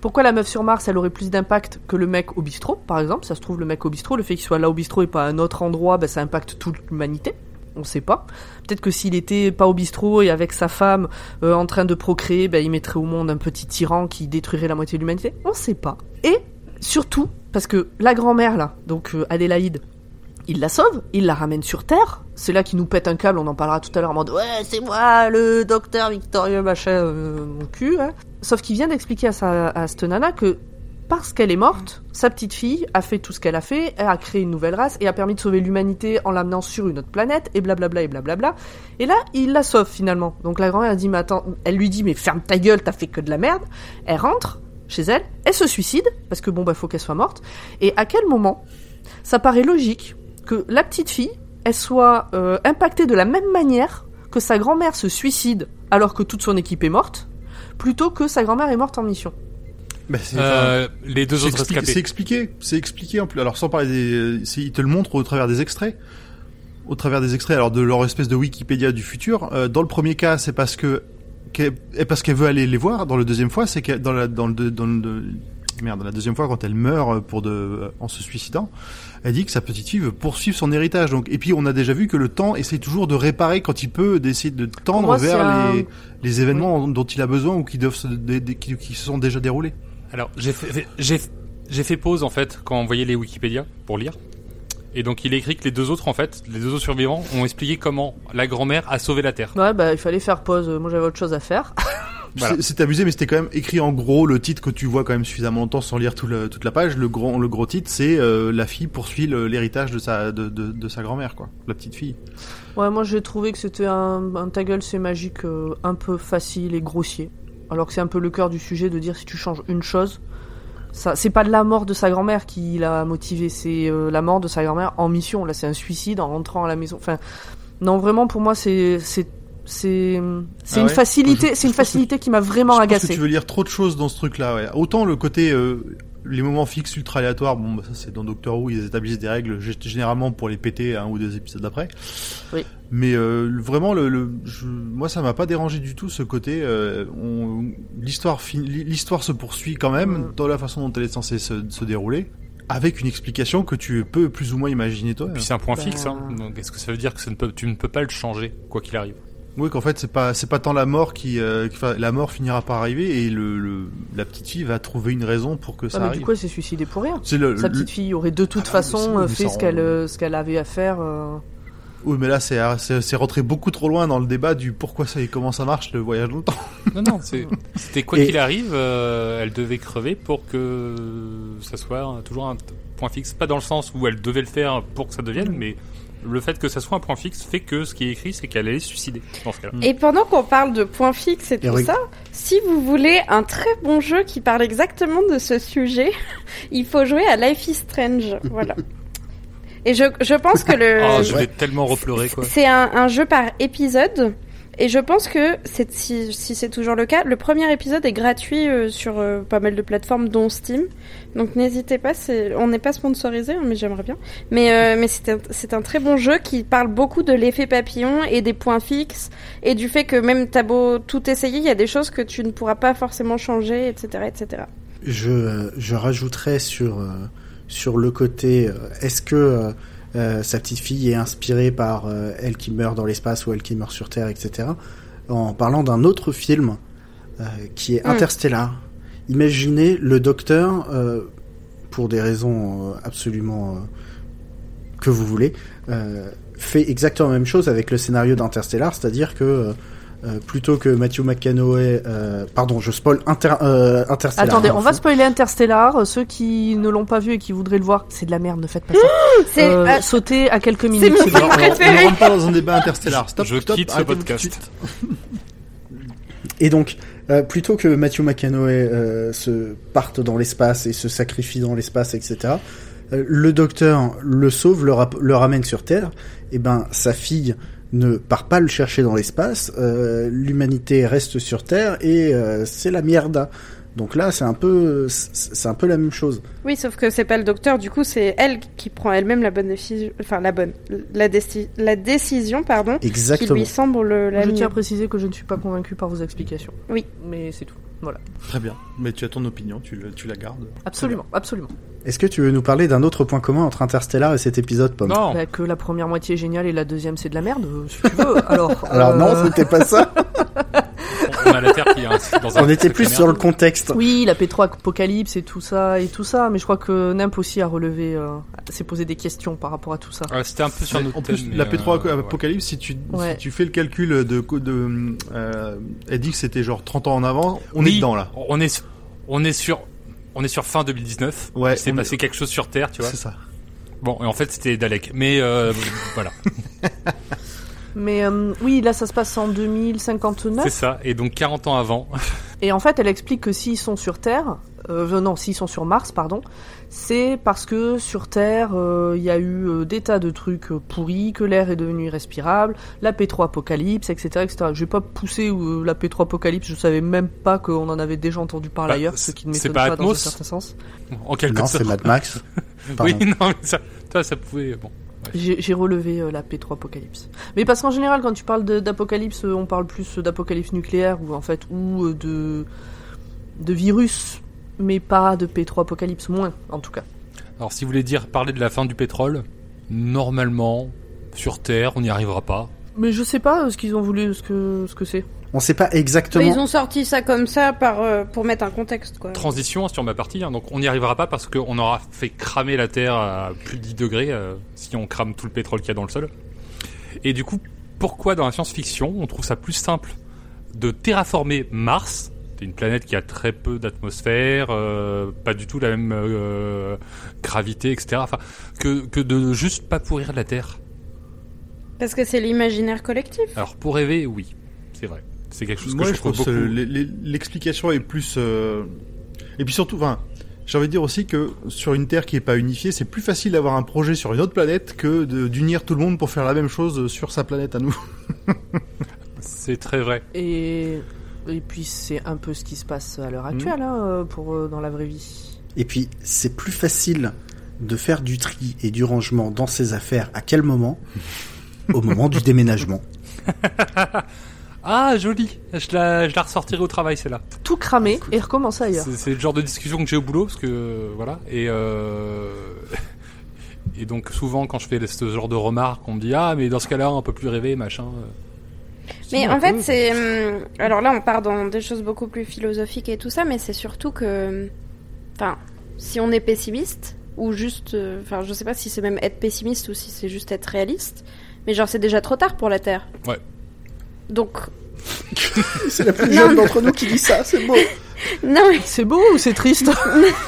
Pourquoi la meuf sur Mars, elle aurait plus d'impact que le mec au bistrot, par exemple? Ça se trouve, le mec au bistrot, le fait qu'il soit là au bistrot et pas à un autre endroit, bah, ça impacte toute l'humanité. On sait pas. Peut-être que s'il était pas au bistrot et avec sa femme euh, en train de procréer, bah, il mettrait au monde un petit tyran qui détruirait la moitié de l'humanité. On sait pas. Et surtout, parce que la grand-mère là, donc euh, Adélaïde, il la sauve, il la ramène sur Terre. C'est là qu'il nous pète un câble, on en parlera tout à l'heure en mode Ouais, c'est moi, le docteur victorieux, machin, euh, mon cul. hein. Sauf qu'il vient d'expliquer à, cette nana que parce qu'elle est morte, sa petite fille a fait tout ce qu'elle a fait, elle a créé une nouvelle race et a permis de sauver l'humanité en l'amenant sur une autre planète et blablabla et blablabla. Et là, il la sauve finalement. Donc la grand-mère dit Mais attends, elle lui dit Mais ferme ta gueule, t'as fait que de la merde. Elle rentre chez elle, elle se suicide parce que bon, bah faut qu'elle soit morte. Et à quel moment? Ça paraît logique que la petite fille, elle soit euh, impactée de la même manière que sa grand-mère se suicide alors que toute son équipe est morte, plutôt que sa grand-mère est morte en mission. Bah, c'est, Euh, les deux autres expli- c'est expliqué, c'est expliqué en plus. Alors sans parler des, c'est- ils te le montrent au travers des extraits, au travers des extraits alors de leur espèce de Wikipédia du futur. Euh, dans le premier cas, c'est parce que parce qu'elle veut aller les voir. Dans le deuxième fois, c'est que dans la dans le dans le merde, la deuxième fois quand elle meurt pour de en se suicidant, elle dit que sa petite fille veut poursuivre son héritage. Donc et puis on a déjà vu que le temps essaie toujours de réparer quand il peut, d'essayer de tendre moi, vers un- les les événements dont il a besoin ou qui doivent se, qui, qui se sont déjà déroulés. Alors, j'ai fait, j'ai, j'ai fait pause en fait quand on voyait les Wikipédia pour lire. Et donc il est écrit que les deux autres en fait, les deux autres survivants ont expliqué comment la grand-mère a sauvé la Terre. Ouais, bah il fallait faire pause, moi j'avais autre chose à faire. Voilà. C'est- amusé, mais c'était quand même écrit en gros le titre que tu vois quand même suffisamment longtemps sans lire tout le- toute la page. Le gros, le gros titre, c'est euh, la fille poursuit l'héritage de sa de, de, de sa grand-mère, quoi, la petite fille. Ouais, moi j'ai trouvé que c'était un, un ta gueule c'est magique euh, un peu facile et grossier. Alors que c'est un peu le cœur du sujet de dire si tu changes une chose, ça c'est pas de la mort de sa grand-mère qui l'a motivé, c'est euh, la mort de sa grand-mère en mission. Là, c'est un suicide en rentrant à la maison. Enfin, non, vraiment pour moi c'est c'est c'est Ah une ouais facilité, Je- c'est une que- facilité qui m'a vraiment Je pense que agacé. tu veux lire trop de choses dans ce truc-là. Ouais. Autant le côté euh, les moments fixes ultra aléatoires, bon, bah, ça c'est dans Doctor Who, ils établissent des règles généralement pour les péter un ou deux épisodes après. Oui. Mais euh, vraiment, le, le- je- moi ça m'a pas dérangé du tout ce côté. euh, on- l'histoire, fin- l'histoire se poursuit quand même Mm. dans la façon dont elle est censée se, se dérouler, avec une explication que tu peux plus ou moins imaginer toi. Puis c'est un point Bah. fixe, hein. donc est-ce que ça veut dire que ça ne peut, tu ne peux pas le changer, quoi qu'il arrive? Oui, qu'en fait c'est pas c'est pas tant la mort qui, euh, qui- la mort finira par arriver et le, le- la petite fille va trouver une raison pour que ça Ah, mais arrive. du coup, elle s'est suicidée pour rien. Le, Sa petite fille aurait de toute Ah, façon fait ce qu'elle euh, ce qu'elle avait à faire. euh. Oui, mais là, c'est c'est c'est rentré beaucoup trop loin dans le débat du pourquoi ça et comment ça marche le voyage dans le temps. Non, non, c'était quoi Et- qu'il arrive, euh, elle devait crever pour que ça soit toujours un point fixe. Pas dans le sens où elle devait le faire pour que ça devienne, mais le fait que ça soit un point fixe fait que ce qui est écrit, c'est qu'elle allait se suicider dans ce cas-là. Et pendant qu'on parle de points fixes et tout ça, si vous voulez un très bon jeu qui parle exactement de ce sujet, il faut jouer à Life is Strange. Voilà. Et je, je pense que le... Oh, je vais tellement repleurer, quoi. C'est un, un jeu par épisode. Et je pense que si, c'est toujours le cas, le premier épisode est gratuit euh, sur euh, pas mal de plateformes, dont Steam. Donc n'hésitez pas, on n'est pas sponsorisé, hein, mais j'aimerais bien. Mais, euh, c'est un, très bon jeu qui parle beaucoup de l'effet papillon et des points fixes et du fait que même t'as beau tout essayer, il y a des choses que tu ne pourras pas forcément changer, etc., etc. Je, je rajouterais sur, le côté, est-ce que sa petite fille est inspirée par euh, elle qui meurt dans l'espace ou elle qui meurt sur Terre, etc. En parlant d'un autre film euh, qui est Mm. Interstellar. Imaginez le docteur, euh, pour des raisons euh, absolument euh, que vous voulez, euh, fait exactement la même chose avec le scénario d'Interstellar, c'est-à-dire que euh, plutôt que Matthew McConaughey, euh, pardon, je spoil Inter, euh, Interstellar. Attendez, hein, on va spoiler Interstellar. Ceux qui ne l'ont pas vu et qui voudraient le voir, c'est de la merde, ne faites pas ça. C'est sautez à quelques minutes. c'est préféré. On ne rentre pas dans un débat interstellaire. Stop, Je stop, quitte ce podcast. Et donc, euh, plutôt que Matthew McConaughey euh, se parte dans l'espace et se sacrifie dans l'espace, etc., euh, le docteur le sauve, le, le ramène sur Terre. Et ben, sa fille ne part pas le chercher dans l'espace. euh, L'humanité reste sur Terre et euh, c'est la merde. Donc là, c'est un peu, c'est un peu la même chose. Oui, sauf que c'est pas le docteur, du coup, c'est elle qui prend elle-même la bonne décision, enfin la bonne, la, déci- la décision, pardon, qui Exactement. lui semble le- la Je tiens à préciser que je ne suis pas convaincu par vos explications. Oui. Mais c'est tout. Voilà. Très bien. Mais tu as ton opinion, tu, le- tu la gardes. Absolument, absolument. Est-ce que tu veux nous parler d'un autre point commun entre Interstellar et cet épisode, Pomme? Non, Bah, que la première moitié est géniale et la deuxième c'est de la merde, euh, si tu veux. Alors, Alors euh, non, c'était pas ça. on a la Terre qui est un- dans un On était plus sur le contexte. Oui, la P3 Apocalypse et tout ça et tout ça, mais je crois que Nimp aussi a relevé, euh, s'est posé des questions par rapport à tout ça. Ouais, C'était un peu sur notre En plus, thème, la P3 euh, ouais. Apocalypse, si tu, Ouais. si tu fais le calcul de, de euh, elle dit que c'était genre 30 ans en avant, on Oui, est dedans là. On est, sur- on est sur, on est sur fin 2019. Ouais, on passé est- quelque chose sur Terre, tu vois. C'est ça. Bon, et en fait, c'était Dalek. Mais euh, voilà, Mais euh, oui, là ça se passe en 2059 c'est ça. Et donc 40 ans avant, et en fait elle explique que s'ils sont sur Terre, euh, non, s'ils sont sur Mars, pardon, c'est parce que sur Terre euh, il y a eu euh, des tas de trucs euh, pourris, que l'air est devenu irrespirable, la P3 Apocalypse, etc., etc. Je vais pas pousser euh, la P3 Apocalypse, je savais même pas qu'on en avait déjà entendu parler Bah, ailleurs, ce qui ne m'étonne pas pas, dans un certain sens. en quelque Non, sorte. c'est Mad Max. Oui, non, mais ça, ça, ça pouvait. Bon, J'ai relevé euh, la P3 Apocalypse. Mais parce qu'en général, quand tu parles d'apocalypse, euh, on parle plus d'apocalypse nucléaire ou en fait ou euh, de de virus, mais pas de P3 Apocalypse, moins en tout cas. alors si vous voulez dire parler de la fin du pétrole, normalement sur Terre, on n'y arrivera pas. Mais je sais pas euh, ce qu'ils ont voulu, ce que ce que c'est. On sait pas exactement. Ils ont sorti ça comme ça par, euh, pour mettre un contexte, quoi. Transition sur ma partie, hein, donc on n'y arrivera pas parce qu'on aura fait cramer la Terre à plus de 10 degrés euh, si on crame tout le pétrole qu'il y a dans le sol. Et du coup, pourquoi dans la science-fiction on trouve ça plus simple de terraformer Mars c'est une planète qui a très peu d'atmosphère, euh, pas du tout la même euh, gravité, etc. Enfin, que, que de juste pas pourrir la Terre? Parce que c'est l'imaginaire collectif. Alors pour rêver, oui, c'est vrai. C'est quelque chose Moi, que je je trouve les- les- l'explication est plus. euh, Et puis surtout, enfin, j'ai envie de dire aussi que sur une Terre qui est pas unifiée, c'est plus facile d'avoir un projet sur une autre planète que d'unir tout le monde pour faire la même chose sur sa planète à nous. C'est très vrai. Et et puis c'est un peu ce qui se passe à l'heure actuelle hein, euh, pour euh, dans la vraie vie. Et puis, c'est plus facile de faire du tri et du rangement dans ses affaires à quel moment? Au moment du déménagement. Ah, joli. Je la, je la ressortirai au travail, celle-là. Tout cramer et recommencer ailleurs. C'est c'est le genre de discussion que j'ai au boulot, parce que euh, voilà. Et euh, et donc souvent quand je fais ce genre de remarques, on me dit ah mais dans ce cas-là on peut plus rêver, machin. Mais en fait, c'est. hum, Alors là, on part dans des choses beaucoup plus philosophiques et tout ça, mais c'est surtout que. Enfin, si on est pessimiste, ou juste. euh, Enfin, je sais pas si c'est même être pessimiste ou si c'est juste être réaliste, mais genre, c'est déjà trop tard pour la Terre. Ouais. Donc. C'est la plus Non, jeune d'entre nous qui dit ça, c'est beau. Non, mais, C'est beau ou c'est triste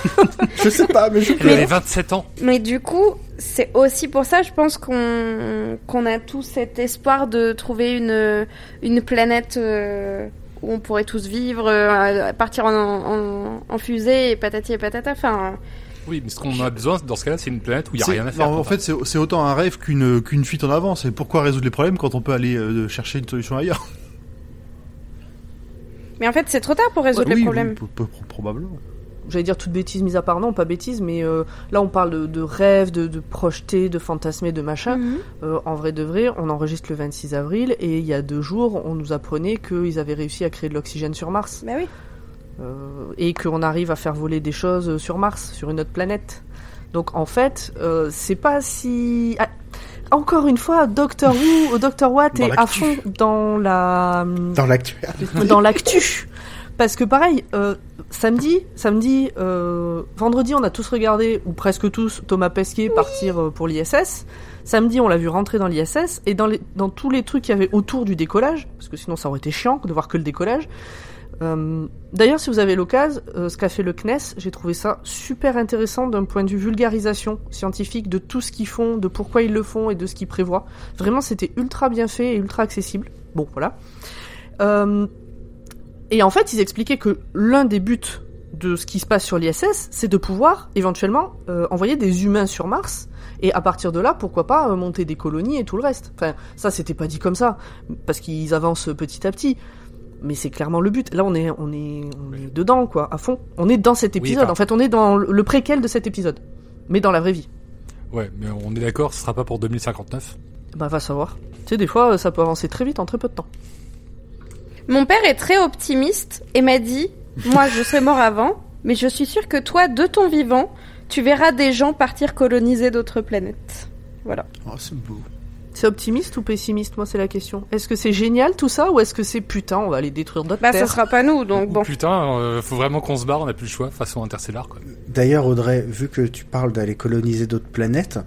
Je sais pas, mais je Elle peux. avait 27 ans. mais du coup, c'est aussi pour ça, je pense qu'on qu'on a tous cet espoir de trouver une, une planète. euh, où on pourrait tous vivre, euh, partir en, en, en fusée et patati et patata. Enfin, Oui, mais ce qu'on a besoin dans ce cas-là, c'est une planète où il y a rien à faire. non, en fait, c'est c'est autant un rêve qu'une qu'une fuite en avant. C'est pourquoi résoudre les problèmes quand on peut aller euh, chercher une solution ailleurs? mais en fait, c'est trop tard pour résoudre Oui, les oui, problèmes. p- probablement. J'allais dire toute bêtise mise à part, non, pas bêtise, mais euh, là on parle de, de rêve, de, de projeter, de fantasmer, de machin. Mhm. Euh, en vrai de vrai, on enregistre le 26 avril et il y a deux jours, on nous apprenait qu'ils avaient réussi à créer de l'oxygène sur Mars. Bah oui. Euh, et qu'on arrive à faire voler des choses sur Mars, sur une autre planète. Donc en fait, euh, c'est pas si... Ah, encore une fois, Doctor Who, Doctor Watt est à l'actu. fond dans la Dans l'actuel. dans l'actu. Parce que pareil, euh, samedi, samedi, euh, vendredi, on a tous regardé, ou presque tous, Thomas Pesquet partir euh, pour l'ISS. Samedi, on l'a vu rentrer dans l'ISS, et dans, les, dans tous les trucs qu'il y avait autour du décollage, parce que sinon ça aurait été chiant de voir que le décollage. Euh, D'ailleurs, si vous avez l'occasion, euh, ce qu'a fait le CNES, j'ai trouvé ça super intéressant d'un point de vue vulgarisation scientifique de tout ce qu'ils font, de pourquoi ils le font et de ce qu'ils prévoient. Vraiment, c'était ultra bien fait et ultra accessible. Bon, voilà. Euh, et en fait, ils expliquaient que l'un des buts de ce qui se passe sur l'ISS, c'est de pouvoir éventuellement envoyer des humains sur Mars. Et à partir de là, pourquoi pas monter des colonies et tout le reste. Enfin, ça, c'était pas dit comme ça, parce qu'ils avancent petit à petit. Mais c'est clairement le but. Là, on est, on est, on est dedans, quoi, à fond. On est dans cet épisode. En fait, on est dans le préquel de cet épisode, mais dans la vraie vie. Ouais, mais on est d'accord, ce sera pas pour 2059. Bah, va savoir. Tu sais, des fois, ça peut avancer très vite en très peu de temps. Mon père est très optimiste et m'a dit Moi, je serai mort avant, mais je suis sûr que toi, de ton vivant, tu verras des gens partir coloniser d'autres planètes. Voilà. Oh, c'est beau. C'est optimiste ou pessimiste, moi, c'est la question. Est-ce que c'est génial tout ça, ou est-ce que c'est putain, on va aller détruire d'autres Bah, ça terres sera pas nous, donc Ou bon. Putain, euh, faut vraiment qu'on se barre, on a plus le choix, façon interstellar quoi. D'ailleurs, Audrey, vu que tu parles d'aller coloniser d'autres planètes,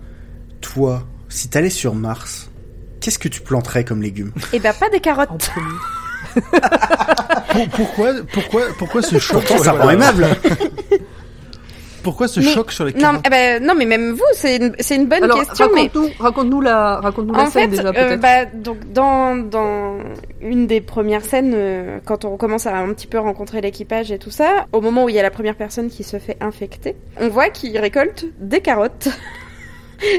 toi, si t'allais sur Mars, qu'est-ce que tu planterais comme légumes? Et bah, pas des En carottes. Pour- pourquoi, pourquoi, pourquoi ce choc Pourtant, ça rend aimable. Pourquoi ce Mais- choc sur les Non, carottes eh ben, non, mais même vous, c'est une, c'est une bonne Alors, question, mais. raconte-nous, raconte-nous la, raconte-nous la En fait, scène déjà, euh, bah, donc dans dans une des premières scènes, euh, quand on commence à un petit peu rencontrer l'équipage et tout ça, au moment où il y a la première personne qui se fait infecter, on voit qu'il récolte des carottes.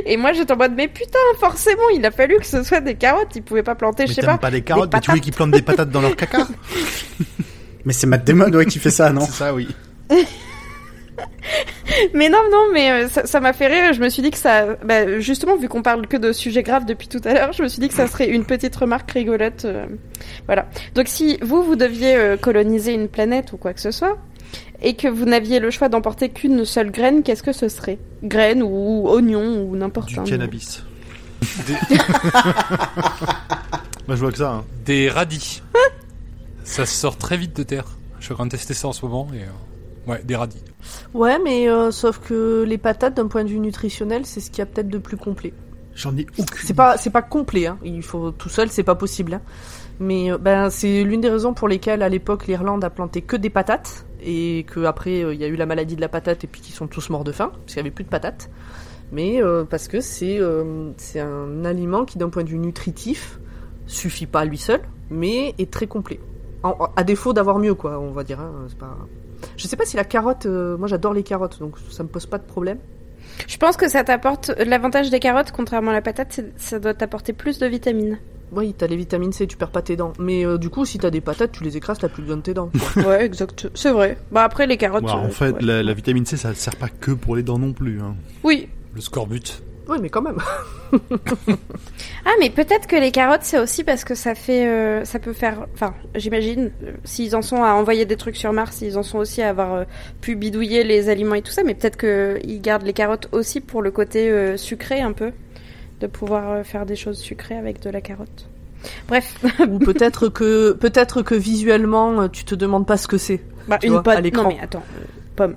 Et moi j'étais en mode mais putain forcément il a fallu que ce soit des carottes il pouvait pas planter Mais je sais pas, pas des carottes, mais tu veux patates. qu'ils plantent des patates dans leur caca Mais c'est Matt Damon ouais, qui fait ça, non C'est ça, oui. mais non non mais euh, ça m'a fait rire je me suis dit que ça bah, justement vu qu'on parle que de sujets graves depuis tout à l'heure je me suis dit que ça serait une petite remarque rigolote euh, voilà donc si vous vous deviez euh, coloniser une planète ou quoi que ce soit et que vous n'aviez le choix d'emporter qu'une seule graine qu'est-ce que ce serait? Graine ou oignon ou n'importe Du un cannabis. Moi, je vois que ça. hein. Des radis. ça sort très vite de terre. Je suis en train de tester ça en ce moment et euh, ouais, des radis. Ouais, mais euh, sauf que les patates, d'un point de vue nutritionnel, c'est ce qu'il y a peut-être de plus complet. J'en ai aucune. C'est pas, c'est pas complet, hein. Il faut tout seul, c'est pas possible. hein. Mais euh, ben, c'est l'une des raisons pour lesquelles à l'époque l'Irlande a planté que des patates et que après euh, il y a eu la maladie de la patate et puis qu'ils sont tous morts de faim parce qu'il y avait plus de patates. Mais euh, parce que c'est euh, c'est un aliment qui d'un point de vue nutritif suffit pas à lui seul, mais est très complet. En- à défaut d'avoir mieux quoi, on va dire. hein, c'est pas... Je sais pas si la carotte, euh, moi j'adore les carottes donc ça me pose pas de problème. je pense que ça t'apporte l'avantage des carottes contrairement à la patate c'est- ça doit t'apporter plus de vitamines Oui, t'as les vitamines C, tu perds pas tes dents. Mais euh, du coup, si t'as des patates, tu les écrases, t'as plus besoin de tes dents. Ouais, exact. C'est vrai. Bah après les carottes. Ouais, euh, en fait, ouais. la, la vitamine C, ça sert pas que pour les dents non plus. Hein. Oui. Le scorbut. Oui, mais quand même. Ah mais peut-être que les carottes c'est aussi parce que ça fait, euh, ça peut faire. Enfin, j'imagine. euh, S'ils en sont à envoyer des trucs sur Mars, ils en sont aussi à avoir euh, pu bidouiller les aliments et tout ça. Mais peut-être que ils gardent les carottes aussi pour le côté sucré un peu, de pouvoir faire des choses sucrées avec de la carotte. Bref, Ou peut-être que, peut-être que visuellement, tu te demandes pas ce que c'est. bah, une vois, pomme. à. Non mais attends, pomme.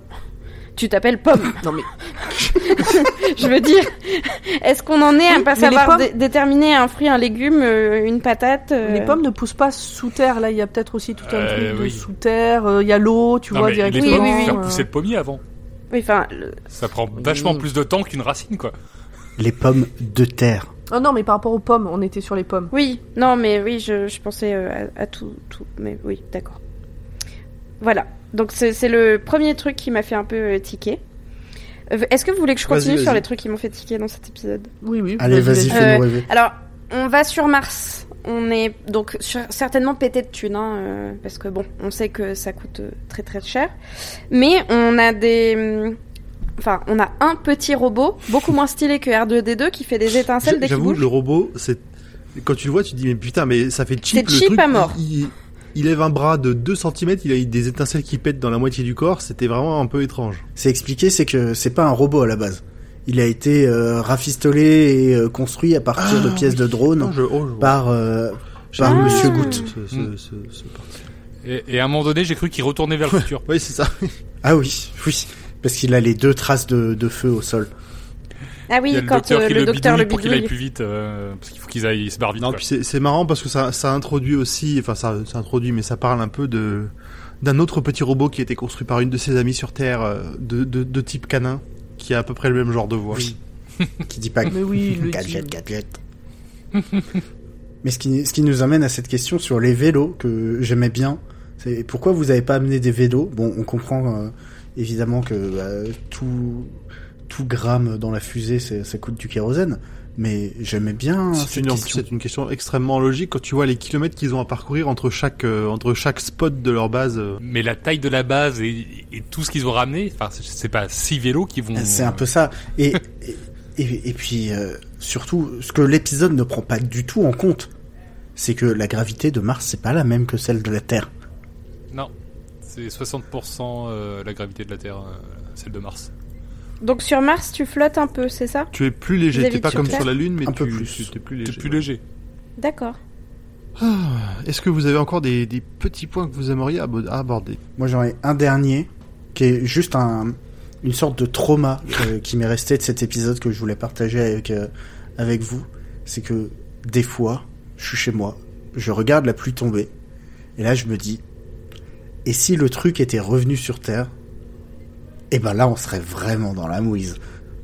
Tu t'appelles pomme. Non mais Je veux dire, est-ce qu'on en est à Oui, pas savoir pommes- dé- déterminer un fruit, un légume, euh, une patate euh, les pommes ne poussent pas sous terre. Là, il y a peut-être aussi tout un Euh, truc de sous terre. euh, Il y a l'eau, tu Non, vois mais les directement. pommes, Oui, oui, oui. faire pousser le pommier avant. Oui, enfin, le- Ça prend vachement Oui. plus de temps qu'une racine, quoi. Les pommes de terre. Oh non, mais par rapport aux pommes, on était sur les pommes. oui, non, mais oui, je, je pensais à, à tout, tout, mais oui, d'accord. Voilà. Donc c'est le premier truc qui m'a fait un peu euh, tiquer. Euh, Est-ce que vous voulez que je continue sur les trucs qui m'ont fait tiquer dans cet épisode? Oui, oui. Allez, vas-y, fais-nous Euh, rêver. Alors, on va sur Mars. On est donc sur- certainement pété de thunes, hein, euh, parce que bon, on sait que ça coûte très très cher. Mais on a des, hum, enfin, on a un petit robot beaucoup moins stylé que R2D2 qui fait des étincelles dès qu'il J'avoue, bouge. le robot, c'est quand tu le vois, tu te dis mais putain, mais ça fait cheap. C'est le cheap truc, à mort. Il, il- il lève un bras de 2 cm, il a eu des étincelles qui pètent dans la moitié du corps. C'était vraiment un peu étrange. C'est expliqué, c'est que c'est pas un robot à la base. Il a été euh, rafistolé et euh, construit à partir de Ah, pièces de drone je, oh, je par euh, par Ah. Monsieur Hmm. Goutte. Ce- ce- Mm. ce- ce parti. Et, et à un moment donné, j'ai cru qu'il retournait vers le futur. Oui, c'est ça. Ah oui, oui, parce qu'il a les deux traces de, de feu au sol. Ah oui, Il y a le quand docteur euh, qui le le docteur le pour qu'il aille plus vite, euh, parce qu'il faut qu'ils aillent se barrent vite. Non, quoi. puis c'est marrant parce que ça, ça introduit aussi, enfin ça, ça introduit, mais ça parle un peu de d'un autre petit robot qui a été construit par une de ses amies sur Terre, euh, de, de, de type canin, qui a à peu près le même genre de voix. Oui. Qui dit pas Mais oui, le gadget, gadget. Mais ce qui, ce qui nous amène à cette question sur les vélos que j'aimais bien, c'est pourquoi vous avez pas amené des vélos? Bon, on comprend euh, évidemment que bah, tout tout gramme dans la fusée, c'est- ça coûte du kérosène, mais j'aimais bien C'est cette une, question. c'est une question extrêmement logique quand tu vois les kilomètres qu'ils ont à parcourir entre chaque euh, entre chaque spot de leur base. euh. Mais la taille de la base et, et tout ce qu'ils ont ramené, enfin, c'est- c'est pas six vélos qui vont. C'est un peu ça. Et, et, et, et puis, euh, surtout, ce que l'épisode ne prend pas du tout en compte, c'est que la gravité de Mars, c'est pas la même que celle de la Terre. Non, c'est 60% euh, la gravité de la Terre, euh, celle de Mars. Donc sur Mars, tu flottes un peu, c'est ça? Tu es plus léger, t'es pas comme sur sur la Lune, mais Un tu, peu plus. t'es plus léger. plus léger. D'accord. Est-ce que vous avez encore des, des petits points que vous aimeriez abo- aborder? Moi, j'en ai un dernier, qui est juste un, une sorte de trauma euh, qui m'est resté de cet épisode que je voulais partager avec, euh, avec vous. C'est que, des fois, je suis chez moi, je regarde la pluie tomber, et là, je me dis, et si le truc était revenu sur Terre, eh ben là, on serait vraiment dans la mouise.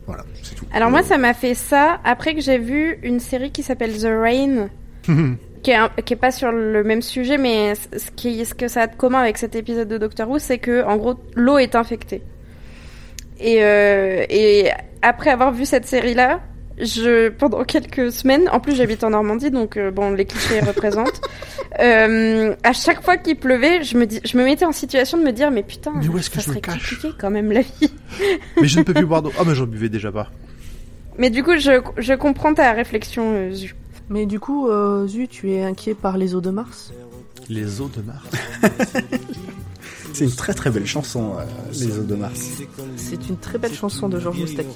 Voilà, c'est tout. Alors moi, ça m'a fait ça après que j'ai vu une série qui s'appelle The Rain, qui est, un- qui est pas sur le même sujet, mais ce, qui, ce que ça a de commun avec cet épisode de Doctor Who, c'est que en gros, l'eau est infectée. Et, euh, et après avoir vu cette série-là, je pendant quelques semaines, en plus j'habite en Normandie, donc euh, bon, les clichés représentent. Euh, à chaque fois qu'il pleuvait, je me dis, je me mettais en situation de me dire, mais putain, Mais où est-ce que je me cache compliqué quand même la vie. Mais je ne peux plus boire d'eau. Ah, mais j'en buvais déjà pas. Mais du coup, je, je comprends ta réflexion, euh, Zu. Mais du coup, euh, Zu, tu es inquiet par les eaux de Mars? Les eaux de Mars. C'est une très très belle chanson, euh, Les eaux de Mars. C'est une très belle chanson de Georges Moustaki.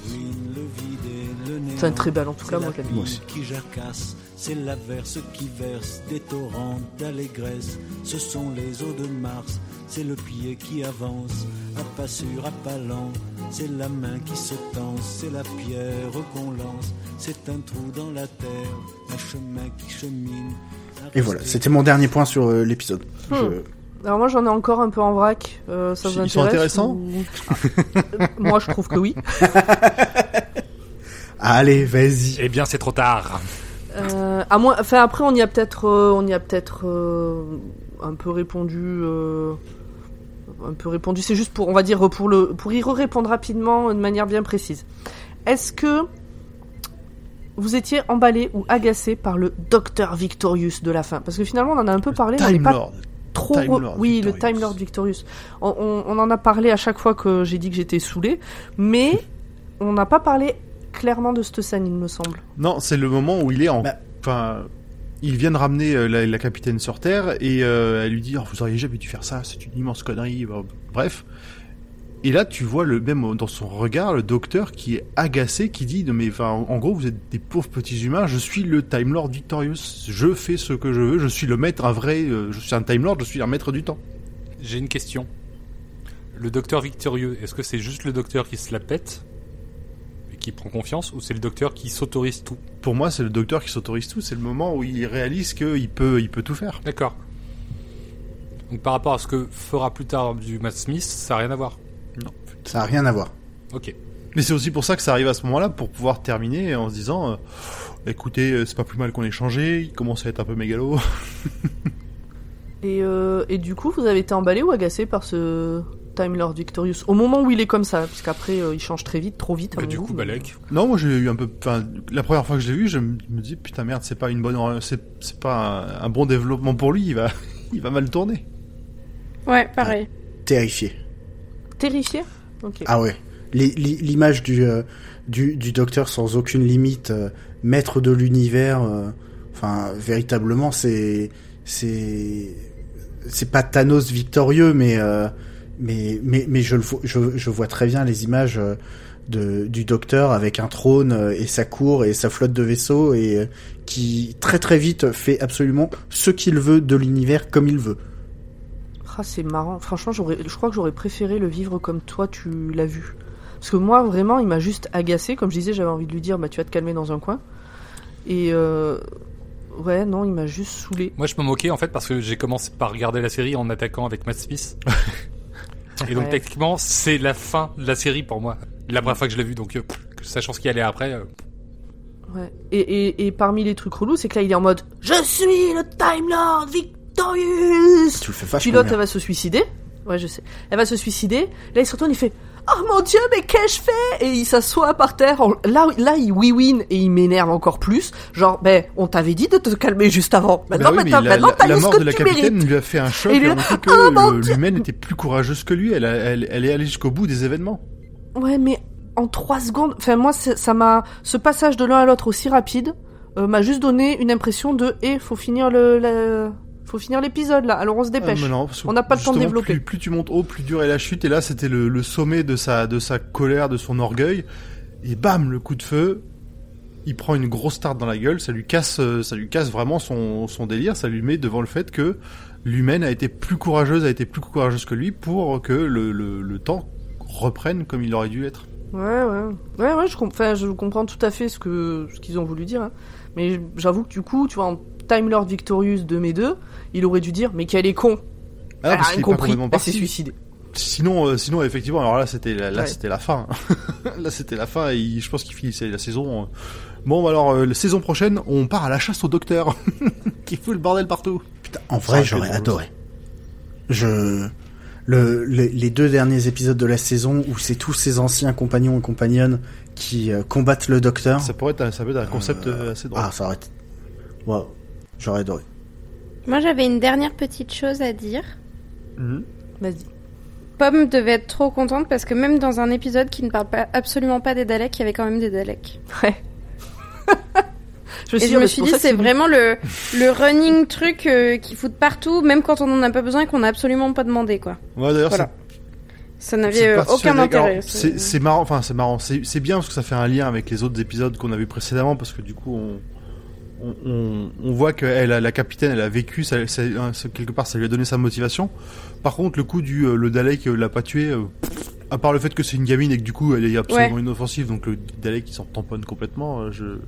C'est très belle en tout cas, moi je l'aime. Qui jacasse, c'est l'averse qui verse des torrents d'allégresse. Ce sont les eaux de Mars, c'est le pied qui avance, à pas sûr, à pas lent. C'est la main qui se tend, c'est la pierre qu'on lance. C'est un trou dans la terre, un chemin qui chemine. Et voilà, c'était mon dernier point sur euh, l'épisode. Hmm. Je- Alors moi j'en ai encore un peu en vrac. Euh, ça vous Ils sont intéresse intéressants ou- Ah. Moi je trouve que oui. Allez, vas-y. Eh bien, c'est trop tard. Euh, à moins, enfin après on y a peut-être, euh, on y a peut-être euh, un peu répondu, euh, un peu répondu. C'est juste pour, on va dire pour le, pour y répondre rapidement de manière bien précise. Est-ce que vous étiez emballé ou agacé par le Docteur Victorious de la fin? Parce que finalement, on en a un peu parlé, mais on pas trop. Time re- Lord oui, Victorious. le Time Lord Victorious. On, on- on en a parlé à chaque fois que j'ai dit que j'étais saoulé, mais on n'a pas parlé clairement de cette scène, il me semble. Non, c'est le moment où il est en. Bah. Enfin, ils viennent ramener euh, la, la capitaine sur Terre et euh, elle lui dit oh, Vous auriez jamais dû faire ça, c'est une immense connerie. Bah, Bref. Et là, tu vois le même dans son regard le docteur qui est agacé, qui dit non mais enfin, en gros vous êtes des pauvres petits humains. Je suis le Time Lord Victorious. Je fais ce que je veux. Je suis le maître, un vrai. euh, je suis un Time Lord. Je suis un maître du temps. J'ai une question. Le docteur victorieux, est-ce que c'est juste le docteur qui se la pète qui prend confiance ou c'est le docteur qui s'autorise tout? Pour moi, c'est le docteur qui s'autorise tout. C'est le moment où il réalise qu'il peut, il peut tout faire. D'accord. Donc par rapport à ce que fera plus tard du Matt Smith, ça n'a rien à voir? Ça a rien à voir. Ok. Mais c'est aussi pour ça que ça arrive à ce moment-là, pour pouvoir terminer en se disant, euh, écoutez, euh, c'est pas plus mal qu'on ait changé, il commence à être un peu mégalo. Et, euh, et du coup, vous avez été emballé ou agacé par ce Time Lord Victorious Au moment où il est comme ça, parce qu'après, euh, il change très vite, trop vite. à Bah, mon du goût, coup, mais- Balek. non, moi j'ai eu un peu, enfin, la première fois que je l'ai vu, je me dis, putain merde, c'est pas une bonne, c'est, c'est pas un, un bon développement pour lui, il va, il va mal tourner. Ouais, pareil. Terrifié. Terrifié. Ah ouais. L'image du, euh, du, du docteur sans aucune limite, euh, maître de l'univers, euh, enfin, véritablement, c'est. C'est. C'est pas Thanos victorieux, mais. euh, mais, mais, mais je, le vo- je, je vois très bien les images euh, de, du docteur avec un trône euh, et sa cour et sa flotte de vaisseaux et euh, qui très très vite fait absolument ce qu'il veut de l'univers comme il veut. Ah, c'est marrant. Franchement, j'aurais, je crois que j'aurais préféré le vivre comme toi, tu l'as vu. Parce que moi, vraiment, il m'a juste agacé. Comme je disais, j'avais envie de lui dire, bah, tu vas te calmer dans un coin. Et euh, ouais, non, il m'a juste saoulé. Moi, je me moquais en fait parce que j'ai commencé par regarder la série en attaquant avec Matt Smith. et donc, Ouais. techniquement, c'est la fin de la série pour moi. La première fois que je l'ai vu, donc euh, pff, sachant ce qui allait après. euh, Ouais. Et, et, et parmi les trucs relous, c'est que là, il est en mode, je suis le Time Lord Victorious. Tu le fais vachement Puis l'autre, elle va se suicider. Ouais, je sais. Elle va se suicider. Là, il se retourne, il fait Oh mon dieu, mais qu'ai-je fait? Et il s'assoit par terre. En- Là, là, il oui-win et il m'énerve encore plus. Genre, ben, on t'avait dit de te calmer juste avant. Maintenant, Bah oui, maintenant, la, maintenant, la- t'as eu ce mort que de la tu capitaine mérites. lui a fait un choc Et et a là, montré que l'humaine était plus courageuse que lui. Elle, a- elle, elle est allée jusqu'au bout des événements. Ouais, mais en trois secondes. Enfin, moi, ça m'a. Ce passage de l'un à l'autre aussi rapide euh, m'a juste donné une impression de. Eh, faut finir le. le- Faut finir l'épisode là. Alors on se dépêche. Ah, mais non, On n'a pas le temps de développer. Plus, plus tu montes haut, plus dure est la chute. Et là, c'était le, le sommet de sa, de sa colère, de son orgueil. Et bam, le coup de feu. Il prend une grosse tarte dans la gueule. Ça lui casse, euh, ça lui casse vraiment son, son délire. Ça lui met devant le fait que l'humaine a été plus courageuse, a été plus courageuse que lui pour que le, le, le temps reprenne comme il aurait dû être. Ouais, ouais. Ouais, ouais, je, com- je comprends tout à fait ce que ce qu'ils ont voulu dire. hein. Mais j'avoue que du coup, tu vois, en Time Lord Victorious de mes deux, il aurait dû dire Mais qu'elle est con Ah, Elle a rien compris, elle s'est suicidée. Sinon, euh, sinon effectivement, alors là c'était la, là Ouais. c'était la fin. là c'était la fin et il- je pense qu'il finissait la saison. euh. Bon alors euh, la saison prochaine, on part à la chasse au docteur qui fout le bordel partout. Putain, en vrai, j'aurais adoré. Je le, le- les deux derniers épisodes de la saison où c'est tous ces anciens compagnons et compagnonnes qui euh, combattent le docteur. Ça pourrait être un, ça peut être un concept euh, assez drôle. Ah, ça aurait été. Waouh, j'aurais adoré. Moi, j'avais une dernière petite chose à dire. Mhm. Vas-y. Pomme devait être trop contente parce que même dans un épisode qui ne parle pas, absolument pas des Daleks, il y avait quand même des Daleks. Ouais. je Et je me suis dit, c'est vraiment le, le running truc euh, qui fout partout, même quand on en a pas besoin et qu'on n'a absolument pas demandé, quoi. Ouais d'ailleurs Voilà. Ça n'avait aucun intérêt. C'est marrant, enfin c'est marrant, c'est c'est bien parce que ça fait un lien avec les autres épisodes qu'on a vu précédemment parce que du coup on on, on, on voit que elle, la capitaine, elle a vécu, ça, ça- hein, ça- quelque part, ça lui a donné sa motivation. Par contre, le coup du euh, le Dalek euh, l'a pas tué, euh, pff, à part le fait que c'est une gamine et que du coup elle est absolument Ouais. inoffensive, donc le Dalek il s'en tamponne complètement. je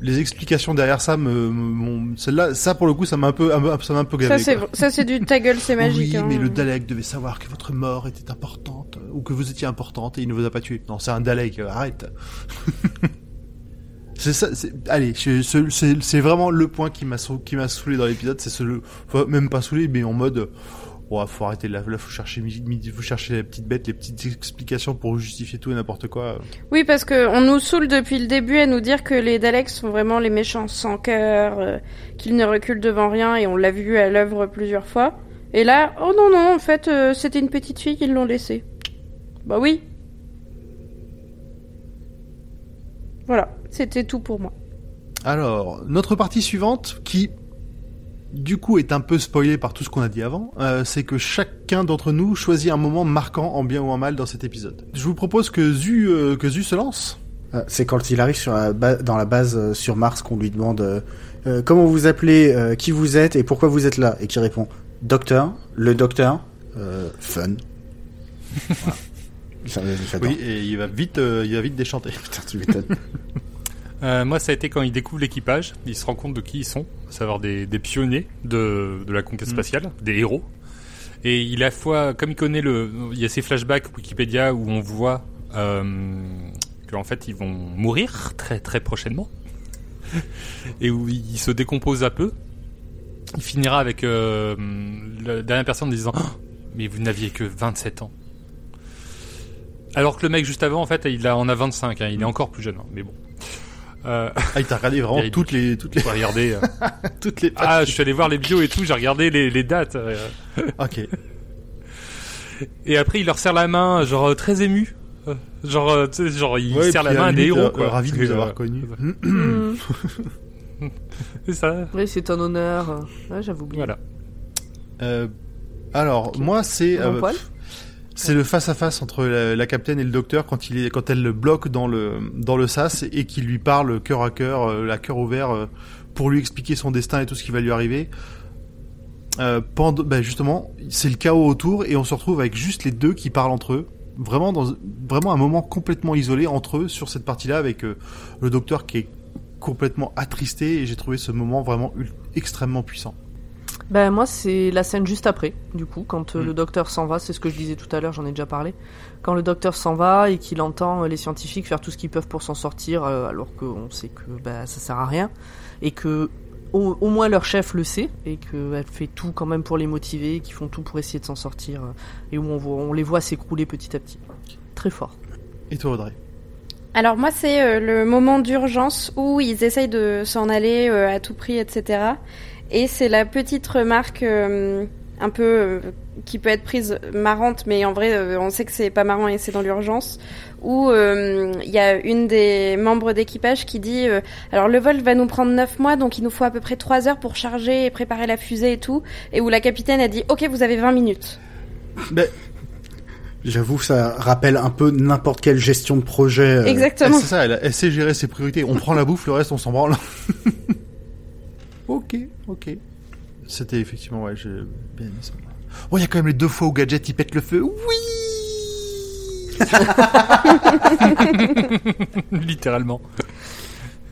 les explications derrière ça me, celle-là, ça pour le coup, ça m'a un peu, ça m'a un peu gavé. Ça, c'est ça, c'est du ta gueule, c'est magique. Oui, hein. mais le Dalek devait savoir que votre mort était importante, ou que vous étiez importante, et il ne vous a pas tué. Non, c'est un Dalek, arrête. c'est ça, allez, c'est, vraiment le point qui m'a, saoulé dans l'épisode, c'est ce, même pas saoulé, mais en mode, Oh, faut arrêter là, là faut chercher, mi- mi- faut chercher les petites bêtes, les petites explications pour justifier tout et n'importe quoi. Oui, parce que on nous saoule depuis le début à nous dire que les Daleks sont vraiment les méchants sans cœur, euh, qu'ils ne reculent devant rien, et on l'a vu à l'œuvre plusieurs fois. Et là, oh non, non, en fait, euh, c'était une petite fille, ils l'ont laissée. Bah oui. Voilà, c'était tout pour moi. Alors, notre partie suivante, qui du coup est un peu spoilée par tout ce qu'on a dit avant, euh, c'est que chacun d'entre nous choisit un moment marquant en bien ou en mal dans cet épisode. Je vous propose que Zu, euh, que Zu se lance. Euh, C'est quand il arrive sur la dans la base euh, sur Mars qu'on lui demande comment vous appelez, euh, qui vous êtes et pourquoi vous êtes là, et qui répond Docteur, le docteur, euh, fun. Voilà. Ça. Oui, et il va vite, euh, il va vite déchanter. Putain, tu m'étonnes. Euh, moi, ça a été quand il découvre l'équipage, il se rend compte de qui ils sont, à savoir des, des pionniers de, de la conquête Mm. spatiale, des héros. Et il a fois, comme il connaît le, il y a ces flashbacks Wikipédia où on voit euh, qu'en fait ils vont mourir très très prochainement, et où il se décompose un peu. Il finira avec euh, la dernière personne en disant Oh, mais vous n'aviez que 27 ans. Alors que le mec juste avant, en fait, il a, en a 25, hein, il est encore plus jeune, hein, mais bon. Euh, Ah, il t'a regardé vraiment toutes les, toutes les, faut regarder. euh. toutes les. Ah, je suis allé voir les bios et tout, j'ai regardé les, les dates. euh. Ok. Et après, il leur serre la main, genre très ému. Genre, tu sais, genre, il Ouais, serre la main à des héros, quoi. Ravi de vous avoir euh, connu. C'est ça. Oui, c'est un honneur. Ouais, j'avais oublié. Voilà. Euh, alors, moi, c'est euh, c'est le face à face entre la, capitaine et le docteur quand elle le bloque dans le sas et qu'il lui parle cœur à cœur, euh, la cœur ouvert euh, pour lui expliquer son destin et tout ce qui va lui arriver. Euh, ben justement, c'est le chaos autour et on se retrouve avec juste les deux qui parlent entre eux. Vraiment un moment complètement isolé entre eux sur cette partie-là avec le docteur qui est complètement attristé et j'ai trouvé ce moment vraiment extrêmement puissant. Ben moi c'est la scène juste après, du coup, quand euh, Mm. le docteur s'en va, c'est ce que je disais tout à l'heure, j'en ai déjà parlé. Quand le docteur s'en va et qu'il entend euh, les scientifiques faire tout ce qu'ils peuvent pour s'en sortir, euh, alors qu'on sait que bah, ça sert à rien, et que au, au moins leur chef le sait, et qu'elle fait tout quand même pour les motiver, qu'ils font tout pour essayer de s'en sortir, euh, et où on, voit, on les voit s'écrouler petit à petit. Très fort. Et toi Audrey? Alors moi, c'est euh, le moment d'urgence où ils essayent de s'en aller euh, à tout prix, etc. Et c'est la petite remarque euh, un peu euh, qui peut être prise marrante, mais en vrai, euh, on sait que c'est pas marrant et c'est dans l'urgence, où euh, il y a une des membres d'équipage qui dit euh, alors le vol va nous prendre 9 mois, donc il nous faut à peu près 3 heures pour charger et préparer la fusée et tout, et où la capitaine a dit ok, vous avez 20 minutes. ben, J'avoue, ça rappelle un peu n'importe quelle gestion de projet. euh, Exactement. c'est ça, elle, elle sait gérer ses priorités. On prend la bouffe, le reste on s'en branle. ok, ok. C'était effectivement, ouais, j'ai bien aimé ça. Oh, il y a quand même les deux fois où Gadget il pète le feu. Oui Littéralement.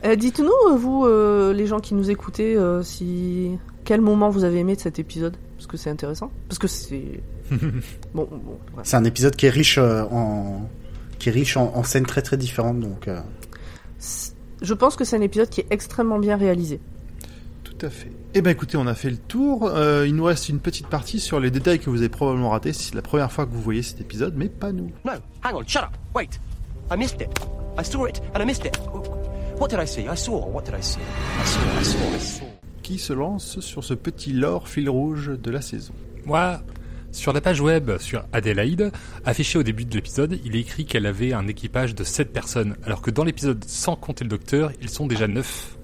Euh, Dites-nous, euh, vous, euh, les gens qui nous écoutez, euh, si quel moment vous avez aimé de cet épisode? Parce que c'est intéressant. Parce que c'est bon, bon, ouais. C'est un épisode qui est riche euh, en qui est riche en, en scènes très très différentes. Donc, euh, Je pense que c'est un épisode qui est extrêmement bien réalisé. Tout à fait. Eh ben écoutez, on a fait le tour. Euh, il nous reste une petite partie sur les détails que vous avez probablement ratés. C'est la première fois que vous voyez cet épisode, mais pas nous. No, hang on, shut up. Wait. I missed it. I saw it and I missed it. What did I see? I saw. What did I see? I saw, I saw, I saw. Qui se lance sur ce petit lore fil rouge de la saison? Moi, sur la page web, sur Adélaïde, affichée au début de l'épisode, il est écrit qu'elle avait un équipage de 7 personnes, alors que dans l'épisode sans compter le docteur, ils sont déjà 9.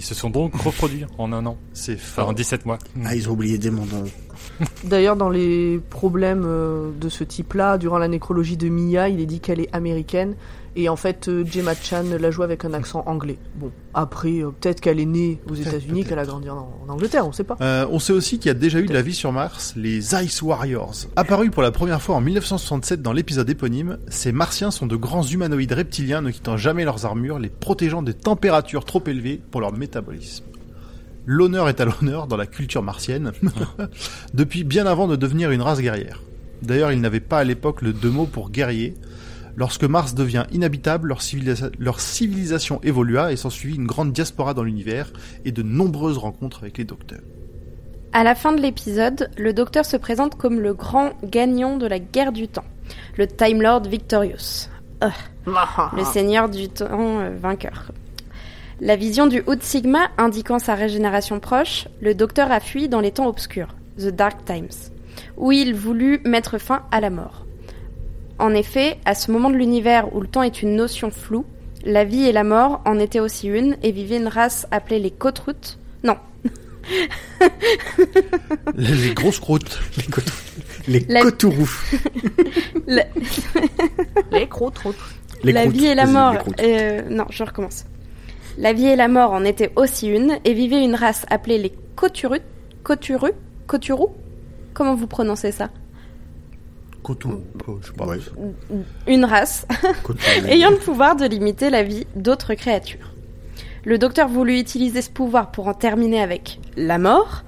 Ils se sont donc reproduits en un an, C'est enfin en fort. 17 mois. ah, ils ont oublié des mondes. euh, D'ailleurs, dans les problèmes euh, de ce type-là, durant la nécrologie de Mia, il est dit qu'elle est américaine. Et en fait, euh, Gemma Chan la joue avec un accent anglais. Bon, après, euh, peut-être qu'elle est née aux États-Unis, qu'elle a grandi en, en Angleterre, on sait pas. Euh, on sait aussi qu'il y a déjà eu de la vie sur Mars, les Ice Warriors. Apparus pour la première fois en 1967 dans l'épisode éponyme, ces martiens sont de grands humanoïdes reptiliens ne quittant jamais leurs armures, les protégeant des températures trop élevées pour leur métabolisme. L'honneur est à l'honneur dans la culture martienne, depuis bien avant de devenir une race guerrière. D'ailleurs, ils n'avaient pas à l'époque le deux mots pour guerrier. Lorsque Mars devient inhabitable, leur, civilisa- leur civilisation évolua et s'ensuivit une grande diaspora dans l'univers et de nombreuses rencontres avec les docteurs. À la fin de l'épisode, le docteur se présente comme le grand gagnant de la guerre du temps, le Time Lord Victorious. Le seigneur du temps euh, vainqueur. La vision du Hood Sigma indiquant sa régénération proche, le docteur a fui dans les temps obscurs, The Dark Times, où il voulut mettre fin à la mort. En effet, à ce moment de l'univers où le temps est une notion floue, la vie et la mort en étaient aussi une et vivait une race appelée les Cotroutes. Non, Les, les grosses croûtes. Les, cotou- les La- cotourous. la, Les la vie et la mort. euh, non, je recommence. La vie et la mort en étaient aussi une et vivait une race appelée les Coturus. Coturus Coturous Comment vous prononcez ça? Coton. Je sais pas. Ouais. Une race ayant le pouvoir de limiter la vie d'autres créatures. Le docteur voulut utiliser ce pouvoir pour en terminer avec la mort.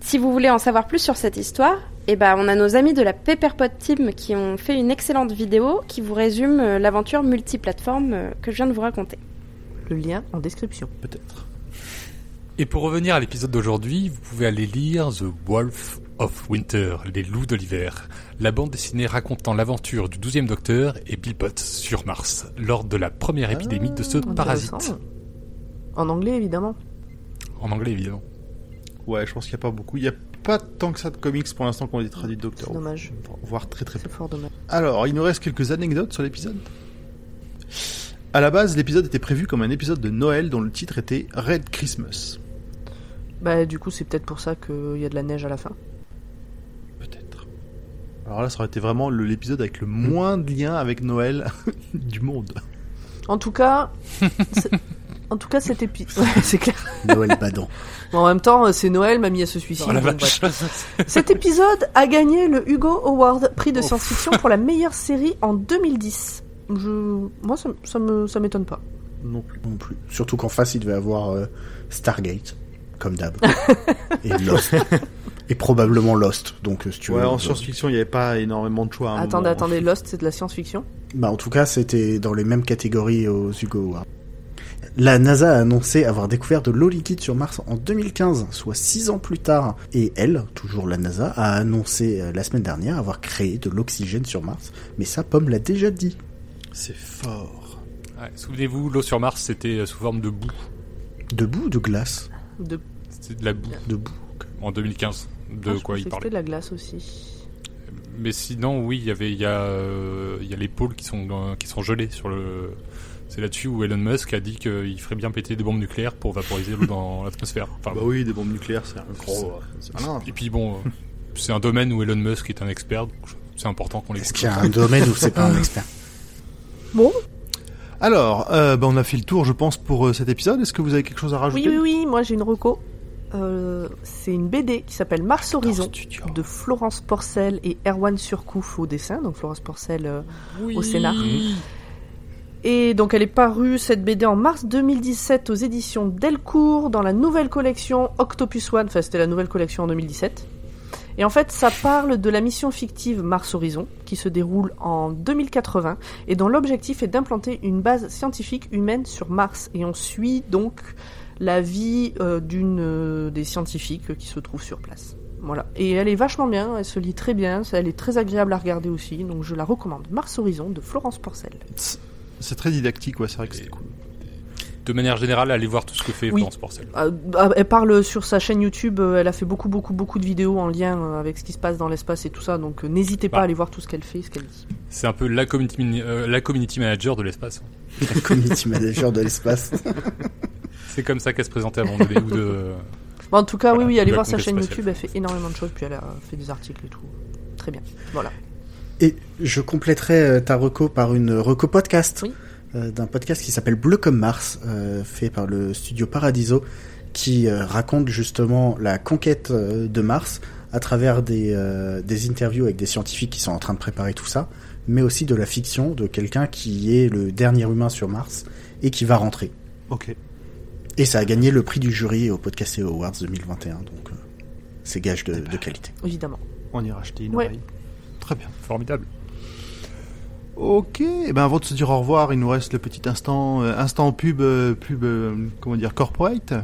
Si vous voulez en savoir plus sur cette histoire, eh ben, on a nos amis de la Pepperpot Team qui ont fait une excellente vidéo qui vous résume euh, l'aventure multiplateforme euh, que je viens de vous raconter. Le lien en description. Peut-être. Et pour revenir à l'épisode d'aujourd'hui, vous pouvez aller lire The Wolf of Winter, les loups de l'hiver, la bande dessinée racontant l'aventure du 12e docteur et Bill Potts sur Mars, lors de la première épidémie de ce parasite. En anglais, évidemment. En anglais, évidemment. Ouais, je pense qu'il n'y a pas beaucoup. Il n'y a pas tant que ça de comics pour l'instant qu'on les traduit de Doctor C'est dommage. Voire très très peu. C'est fort dommage. Alors, il nous reste quelques anecdotes sur l'épisode. À la base, l'épisode était prévu comme un épisode de Noël dont le titre était Red Christmas. Bah, du coup, c'est peut-être pour ça qu'il y a de la neige à la fin. Alors là, ça aurait été vraiment l'épisode avec le moins de lien avec Noël du monde. En tout cas, c'est- en tout cas, cet épisode, c'est clair. Noël Badon. Bon, en même temps, euh, c'est Noël, mamie a se suicide. Oh donc. Cet épisode a gagné le Hugo Award, prix de science-fiction pour la meilleure série en 2010. Je, moi, ça, ça me, ça m'étonne pas. Non plus. Non plus. Surtout qu'en face, il devait avoir euh, Stargate, comme d'hab. et Lost. Et probablement Lost. Donc, euh, si tu Ouais, veux. en euh, science-fiction, il n'y avait pas énormément de choix. un attendez, attendez, Lost, c'est de la science-fiction? Bah, en tout cas, c'était dans les mêmes catégories aux Hugo. La NASA a annoncé avoir découvert de l'eau liquide sur Mars en 2015, soit six ans plus tard. Et elle, toujours la NASA, a annoncé euh, la semaine dernière avoir créé de l'oxygène sur Mars. Mais ça, Pomme l'a déjà dit. C'est fort. Ouais, Souvenez-vous, l'eau sur Mars, c'était sous forme de boue. Debout de glace? de... C'était de la boue Debout. en 2015. De Ah, je quoi il parlait. De la glace aussi. Mais sinon, oui, il y avait, il y a, euh, il y a les pôles qui sont, euh, qui sont gelés sur le. C'est là-dessus où Elon Musk a dit qu'il ferait bien péter des bombes nucléaires pour vaporiser l'eau dans l'atmosphère. Enfin, Bah oui, des bombes nucléaires, c'est un gros. Malin. Et puis bon, euh, c'est un domaine où Elon Musk est un expert, donc c'est important qu'on Est-ce l'écoute. qu'il y a un domaine où c'est pas un expert? Bon, Alors, euh, bah, on a fait le tour, je pense, pour euh, cet épisode. Est-ce que vous avez quelque chose à rajouter? Oui, oui, oui, moi j'ai une reco. Euh, c'est une BD qui s'appelle Mars Horizon de Florence Porcel et Erwan Surcouf au dessin. Donc Florence Porcel euh, Oui. au scénar. Et donc elle est parue cette BD en mars 2017 aux éditions Delcourt dans la nouvelle collection Octopus One. Enfin c'était la nouvelle collection en 2017. Et en fait ça parle de la mission fictive Mars Horizon qui se déroule en 2080 et dont l'objectif est d'implanter une base scientifique humaine sur Mars. Et on suit donc la vie euh, d'une euh, des scientifiques qui se trouve sur place. Voilà. Et elle est vachement bien, elle se lit très bien, elle est très agréable à regarder aussi, donc je la recommande. Mars Horizon de Florence Porcel. C'est très didactique, ouais, c'est vrai que c'est cool. De manière générale, allez voir tout ce que fait Oui. Florence Porcel. Euh, ah, elle parle sur sa chaîne YouTube, euh, elle a fait beaucoup beaucoup beaucoup de vidéos en lien avec ce qui se passe dans l'espace et tout ça, donc n'hésitez pas Bah. à aller voir tout ce qu'elle fait, ce qu'elle dit. C'est un peu la community, euh, la community manager de l'espace. La community manager de l'espace. C'est comme ça qu'elle se présentait avant de ou de. Bon, en tout cas, Voilà, oui, oui, allez le voir sa chaîne. YouTube, elle fait énormément de choses, puis elle a fait des articles et tout. Très bien. Voilà. Et je compléterai euh, ta reco par une reco podcast. Oui. Euh, D'un podcast qui s'appelle Bleu comme Mars, euh, fait par le studio Paradiso, qui euh, raconte justement la conquête euh, de Mars à travers des, euh, des interviews avec des scientifiques qui sont en train de préparer tout ça, mais aussi de la fiction de quelqu'un qui est le dernier humain sur Mars et qui va rentrer. Ok. Et ça a gagné le prix du jury au Podcast Awards 2021, donc euh, c'est gage de, de qualité. Évidemment. On ira acheter une Ouais. oreille. Très bien. Formidable. Ok, et ben avant de se dire au revoir, il nous reste le petit instant, euh, instant pub, euh, pub, euh, comment dire, corporate.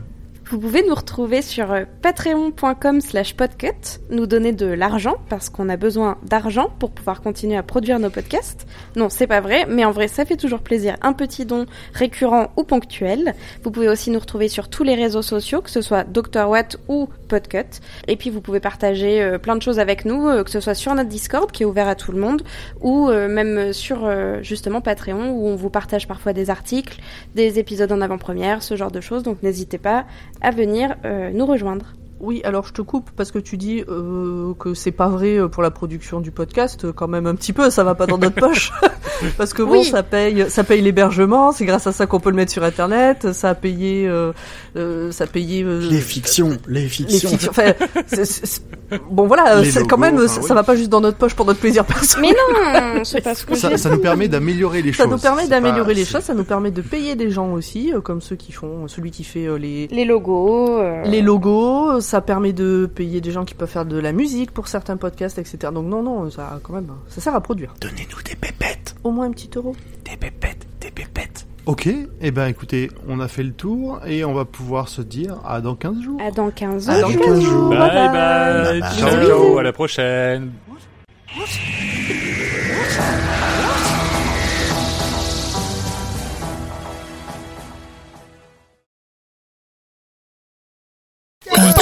Vous pouvez nous retrouver sur euh, patreon.com slash podcut, nous donner de l'argent, parce qu'on a besoin d'argent pour pouvoir continuer à produire nos podcasts. Non, c'est pas vrai, mais en vrai, ça fait toujours plaisir. Un petit don récurrent ou ponctuel. Vous pouvez aussi nous retrouver sur tous les réseaux sociaux, que ce soit Dr. Watt ou Podcut. Et puis, vous pouvez partager euh, plein de choses avec nous, euh, que ce soit sur notre Discord, qui est ouvert à tout le monde, ou euh, même sur, justement, Patreon, où on vous partage parfois des articles, des épisodes en avant-première, ce genre de choses. Donc, n'hésitez pas à venir nous rejoindre. Oui, alors je te coupe parce que tu dis euh, que c'est pas vrai euh, pour la production du podcast, euh, quand même un petit peu, ça va pas dans notre poche. parce que bon, Oui. ça paye, ça paye l'hébergement, c'est grâce à ça qu'on peut le mettre sur internet, ça a payé, euh, euh, ça a payé euh, Les fictions, les les fictions. fictions. Enfin, c'est- c'est- c'est- bon voilà, quand même, enfin, ça, oui. ça va pas juste dans notre poche pour notre plaisir personnel. Mais non, c'est pas ce que Ça, ça nous permet d'améliorer les Ça choses. nous permet d'améliorer les choses, ça nous permet de payer des gens aussi, euh, comme ceux qui font, celui qui fait euh, les Les logos. euh, les logos, ça permet de payer des gens qui peuvent faire de la musique pour certains podcasts, etc. Donc non, non, ça quand même, ça sert à produire. Donnez-nous des pépettes, Au moins un petit euro. des pépettes, des pépettes. Ok, eh ben écoutez, on a fait le tour et on va pouvoir se dire à dans 15 jours. À dans 15 À jours. dans 15 jours. Bye bye. Bye. Ciao, ciao. À la prochaine.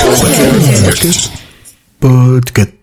Podcast. Podcast.